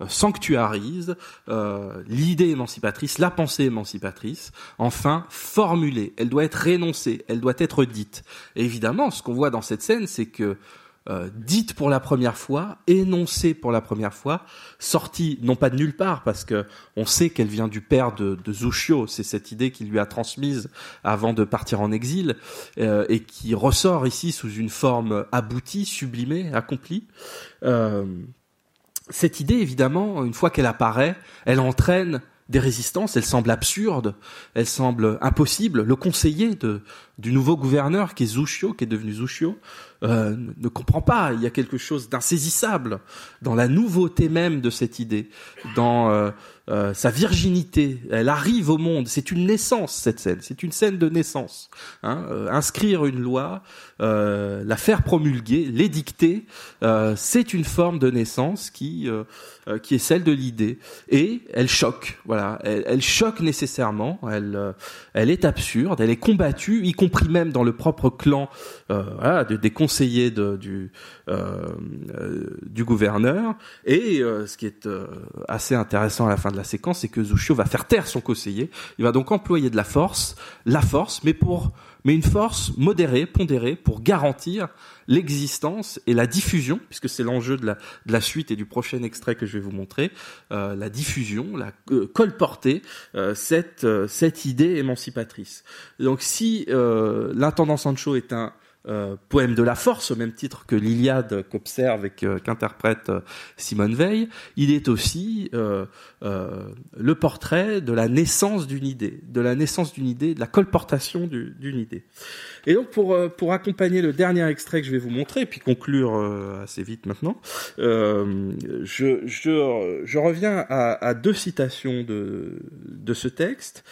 Speaker 2: euh, sanctuarise euh, l'idée émancipatrice, la pensée émancipatrice, enfin formulée. Elle doit être rénoncée, elle doit être dite. Évidemment, ce qu'on voit dans cette scène, c'est que euh, dite pour la première fois, énoncée pour la première fois, sortie non pas de nulle part parce que on sait qu'elle vient du père de, de Zushio, c'est cette idée qu'il lui a transmise avant de partir en exil euh, et qui ressort ici sous une forme aboutie, sublimée, accomplie. Euh, cette idée, évidemment, une fois qu'elle apparaît, elle entraîne des résistances, elle semble absurde, elle semble impossible. Le conseiller de, du nouveau gouverneur, qui est Zushio, qui est devenu Zushio, euh, ne comprend pas. Il y a quelque chose d'insaisissable dans la nouveauté même de cette idée, dans euh, euh, sa virginité. Elle arrive au monde. C'est une naissance cette scène. C'est une scène de naissance. Hein. Euh, inscrire une loi, euh, la faire promulguer, l'édicter, euh, c'est une forme de naissance qui euh, qui est celle de l'idée. Et elle choque. Voilà. Elle, choque nécessairement. Elle elle est absurde. Elle est combattue, y compris même dans le propre clan voilà, de- des conseillers de, du du gouverneur. Et euh, ce qui est euh, assez intéressant à la fin de la séquence, c'est que Zushio va faire taire son conseiller. Il va donc employer de la force, la force, mais pour mais une force modérée, pondérée, pour garantir l'existence et la diffusion, puisque c'est l'enjeu de la, de la suite et du prochain extrait que je vais vous montrer, euh, la diffusion, la euh, colporter euh, cette euh, cette idée émancipatrice. Donc si euh, l'intendant Sancho est un euh, poème de la force, au même titre que l'Iliade qu'observe et qu'interprète euh, Simone Veil, il est aussi euh, le portrait de la naissance d'une idée, de la naissance d'une idée, de la colportation du- d'une idée. Et donc pour accompagner le dernier extrait que je vais vous montrer, puis conclure assez vite maintenant, je, reviens à, deux citations de ce texte.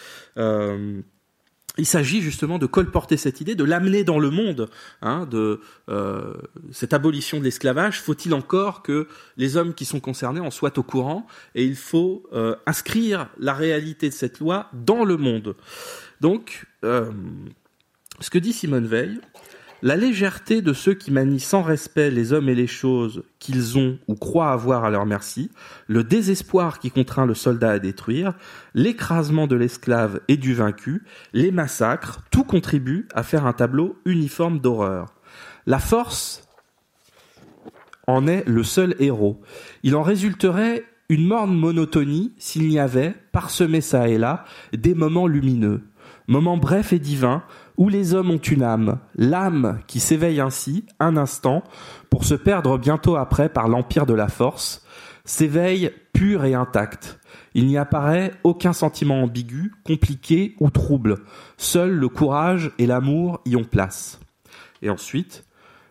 Speaker 2: Il s'agit justement de colporter cette idée, de l'amener dans le monde, hein, de euh, cette abolition de l'esclavage. Faut-il encore que les hommes qui sont concernés en soient au courant Et il faut euh, inscrire la réalité de cette loi dans le monde? Donc, euh, ce que dit Simone Veil, la légèreté de ceux qui manient sans respect les hommes et les choses qu'ils ont ou croient avoir à leur merci, le désespoir qui contraint le soldat à détruire, l'écrasement de l'esclave et du vaincu, les massacres, tout contribue à faire un tableau uniforme d'horreur. La force en est le seul héros. Il en résulterait une morne monotonie s'il n'y avait, parsemé ça et là, des moments lumineux, moments brefs et divins, où les hommes ont une âme, l'âme qui s'éveille ainsi, un instant, pour se perdre bientôt après par l'empire de la force, s'éveille pur et intact. Il n'y apparaît aucun sentiment ambigu, compliqué ou trouble. Seul le courage et l'amour y ont place. Et ensuite,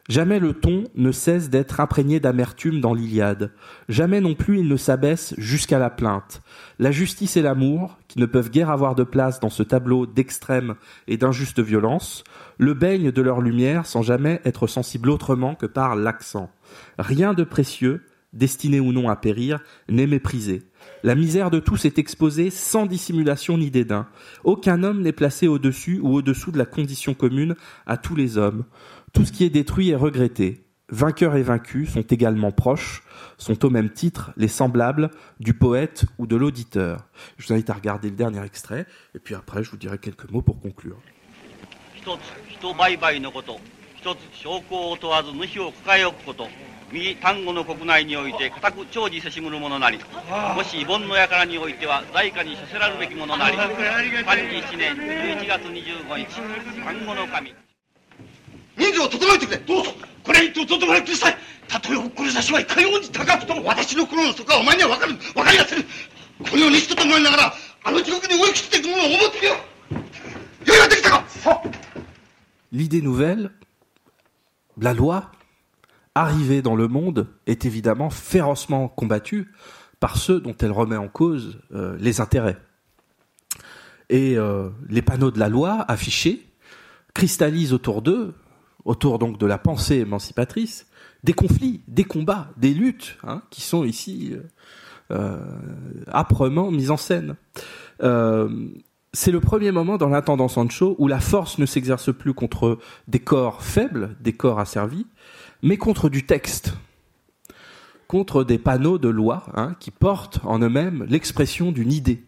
Speaker 2: Jamais le ton ne cesse d'être imprégné d'amertume dans l'Iliade. Jamais non plus il ne s'abaisse jusqu'à la plainte. La justice et l'amour, qui ne peuvent guère avoir de place dans ce tableau d'extrême et d'injuste violence, le baignent de leur lumière sans jamais être sensible autrement que par l'accent. Rien de précieux, destiné ou non à périr, n'est méprisé. La misère de tous est exposée sans dissimulation ni dédain. Aucun homme n'est placé au-dessus ou au-dessous de la condition commune à tous les hommes. Tout ce qui est détruit est regretté. Vainqueurs et vaincus sont également proches, sont au même titre les semblables du poète ou de l'auditeur. Je vous invite à regarder le dernier extrait, et puis après je vous dirai quelques mots pour conclure.
Speaker 9: 一つ人売買のこと一つ証拠を問わず主を抱え置くこと右丹後の国内において固く長寿せしむるものなりもし盆の輩においては在家に処せらるべきものなり31年11月25日丹後の神
Speaker 4: 人数を整えてくれどうぞこれにと整えてくださいたとえ志はいかように高くとも私の心の底はお前には分かる分かりやせるこのように人と思いながらあの地獄に追い切っていくものを思ってみよう用意はできたかそう
Speaker 2: L'idée nouvelle, la loi, arrivée dans le monde, est évidemment férocement combattue par ceux dont elle remet en cause euh, les intérêts. Et euh, les panneaux de la loi affichés cristallisent autour d'eux, autour donc de la pensée émancipatrice, des conflits, des combats, des luttes, hein, qui sont ici euh, euh, âprement mises en scène. Euh, c'est le premier moment dans l'intendant Sancho où la force ne s'exerce plus contre des corps faibles, des corps asservis, mais contre du texte, contre des panneaux de loi hein, qui portent en eux-mêmes l'expression d'une idée,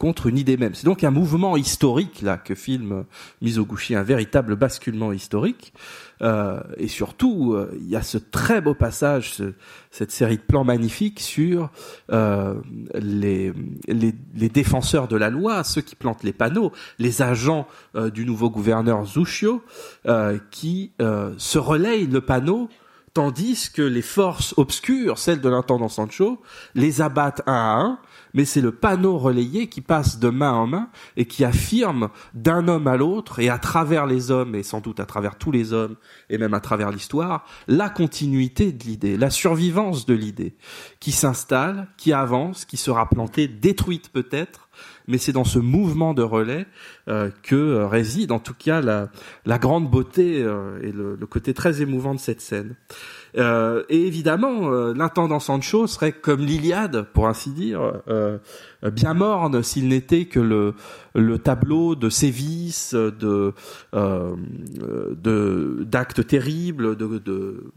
Speaker 2: contre une idée même. C'est donc un mouvement historique là que filme Mizoguchi, un véritable basculement historique. Euh, et surtout, euh, il y a ce très beau passage, ce- cette série de plans magnifiques sur euh, les, les, les défenseurs de la loi, ceux qui plantent les panneaux, les agents euh, du nouveau gouverneur Zushio, euh, qui se relayent le panneau tandis que les forces obscures, celles de l'intendant Sancho, les abattent un à un, mais c'est le panneau relayé qui passe de main en main et qui affirme d'un homme à l'autre et à travers les hommes et sans doute à travers tous les hommes et même à travers l'histoire, la continuité de l'idée, la survivance de l'idée qui s'installe, qui avance, qui sera plantée, détruite peut-être, mais c'est dans ce mouvement de relais euh, que euh, réside en tout cas la, grande beauté euh, et le, côté très émouvant de cette scène. Et évidemment, l'intendant Sancho serait comme l'Iliade, pour ainsi dire, bien morne s'il n'était que le, le tableau de sévices, de d'actes terribles, de-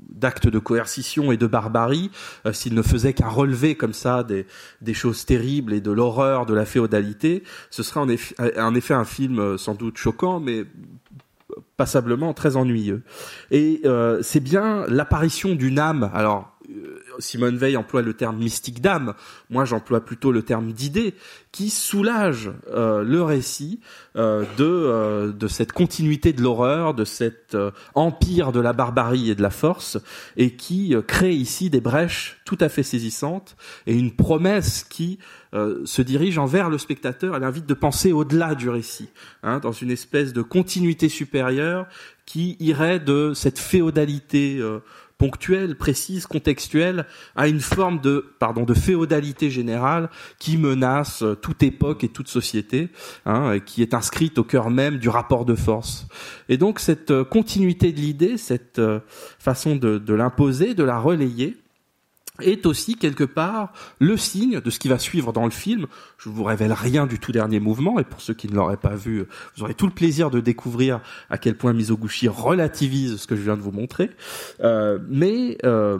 Speaker 2: d'actes de coercition et de barbarie, euh, s'il ne faisait qu'un relevé comme ça des, choses terribles et de l'horreur de la féodalité, ce serait en effet, un film euh, sans doute choquant, mais passablement très ennuyeux. Et euh, c'est bien l'apparition d'une âme. Alors, Simone Veil emploie le terme mystique d'âme, moi j'emploie plutôt le terme d'idée, qui soulage euh, le récit euh, de, euh, de cette continuité de l'horreur, de cet empire de la barbarie et de la force, et qui crée ici des brèches tout à fait saisissantes, et une promesse qui se dirige envers le spectateur, elle invite de penser au-delà du récit, hein, dans une espèce de continuité supérieure qui irait de cette féodalité ponctuelle, précise, contextuelle, à une forme de, pardon, de féodalité générale qui menace euh, toute époque et toute société, hein, qui est inscrite au cœur même du rapport de force. Et donc cette euh, continuité de l'idée, cette euh, façon de l'imposer, de la relayer, est aussi quelque part le signe de ce qui va suivre dans le film. Je vous révèle rien du tout dernier mouvement, et pour ceux qui ne l'auraient pas vu, vous aurez tout le plaisir de découvrir à quel point Mizoguchi relativise ce que je viens de vous montrer. Euh, mais euh,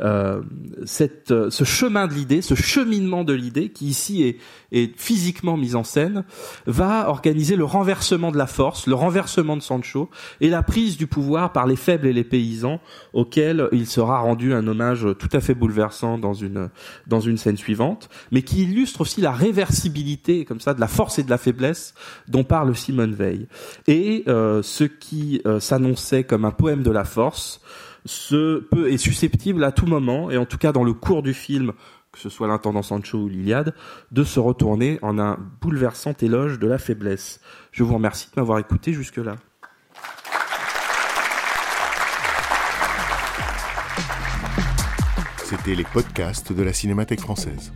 Speaker 2: euh, cette, euh, ce chemin de l'idée, ce cheminement de l'idée, qui ici est, est, physiquement mis en scène, va organiser le renversement de la force, le renversement de Sancho et la prise du pouvoir par les faibles et les paysans, auxquels il sera rendu un hommage tout à fait bouleversant dans une dans une scène suivante, mais qui illustre aussi la réversibilité comme ça de la force et de la faiblesse dont parle Simone Veil. Et euh, ce qui euh, s'annonçait comme un poème de la force ce peut est susceptible à tout moment, et en tout cas dans le cours du film, que ce soit l'intendant Sancho ou l'Iliade, de se retourner en un bouleversant éloge de la faiblesse. Je vous remercie de m'avoir écouté jusque-là.
Speaker 10: C'était les podcasts de la Cinémathèque française.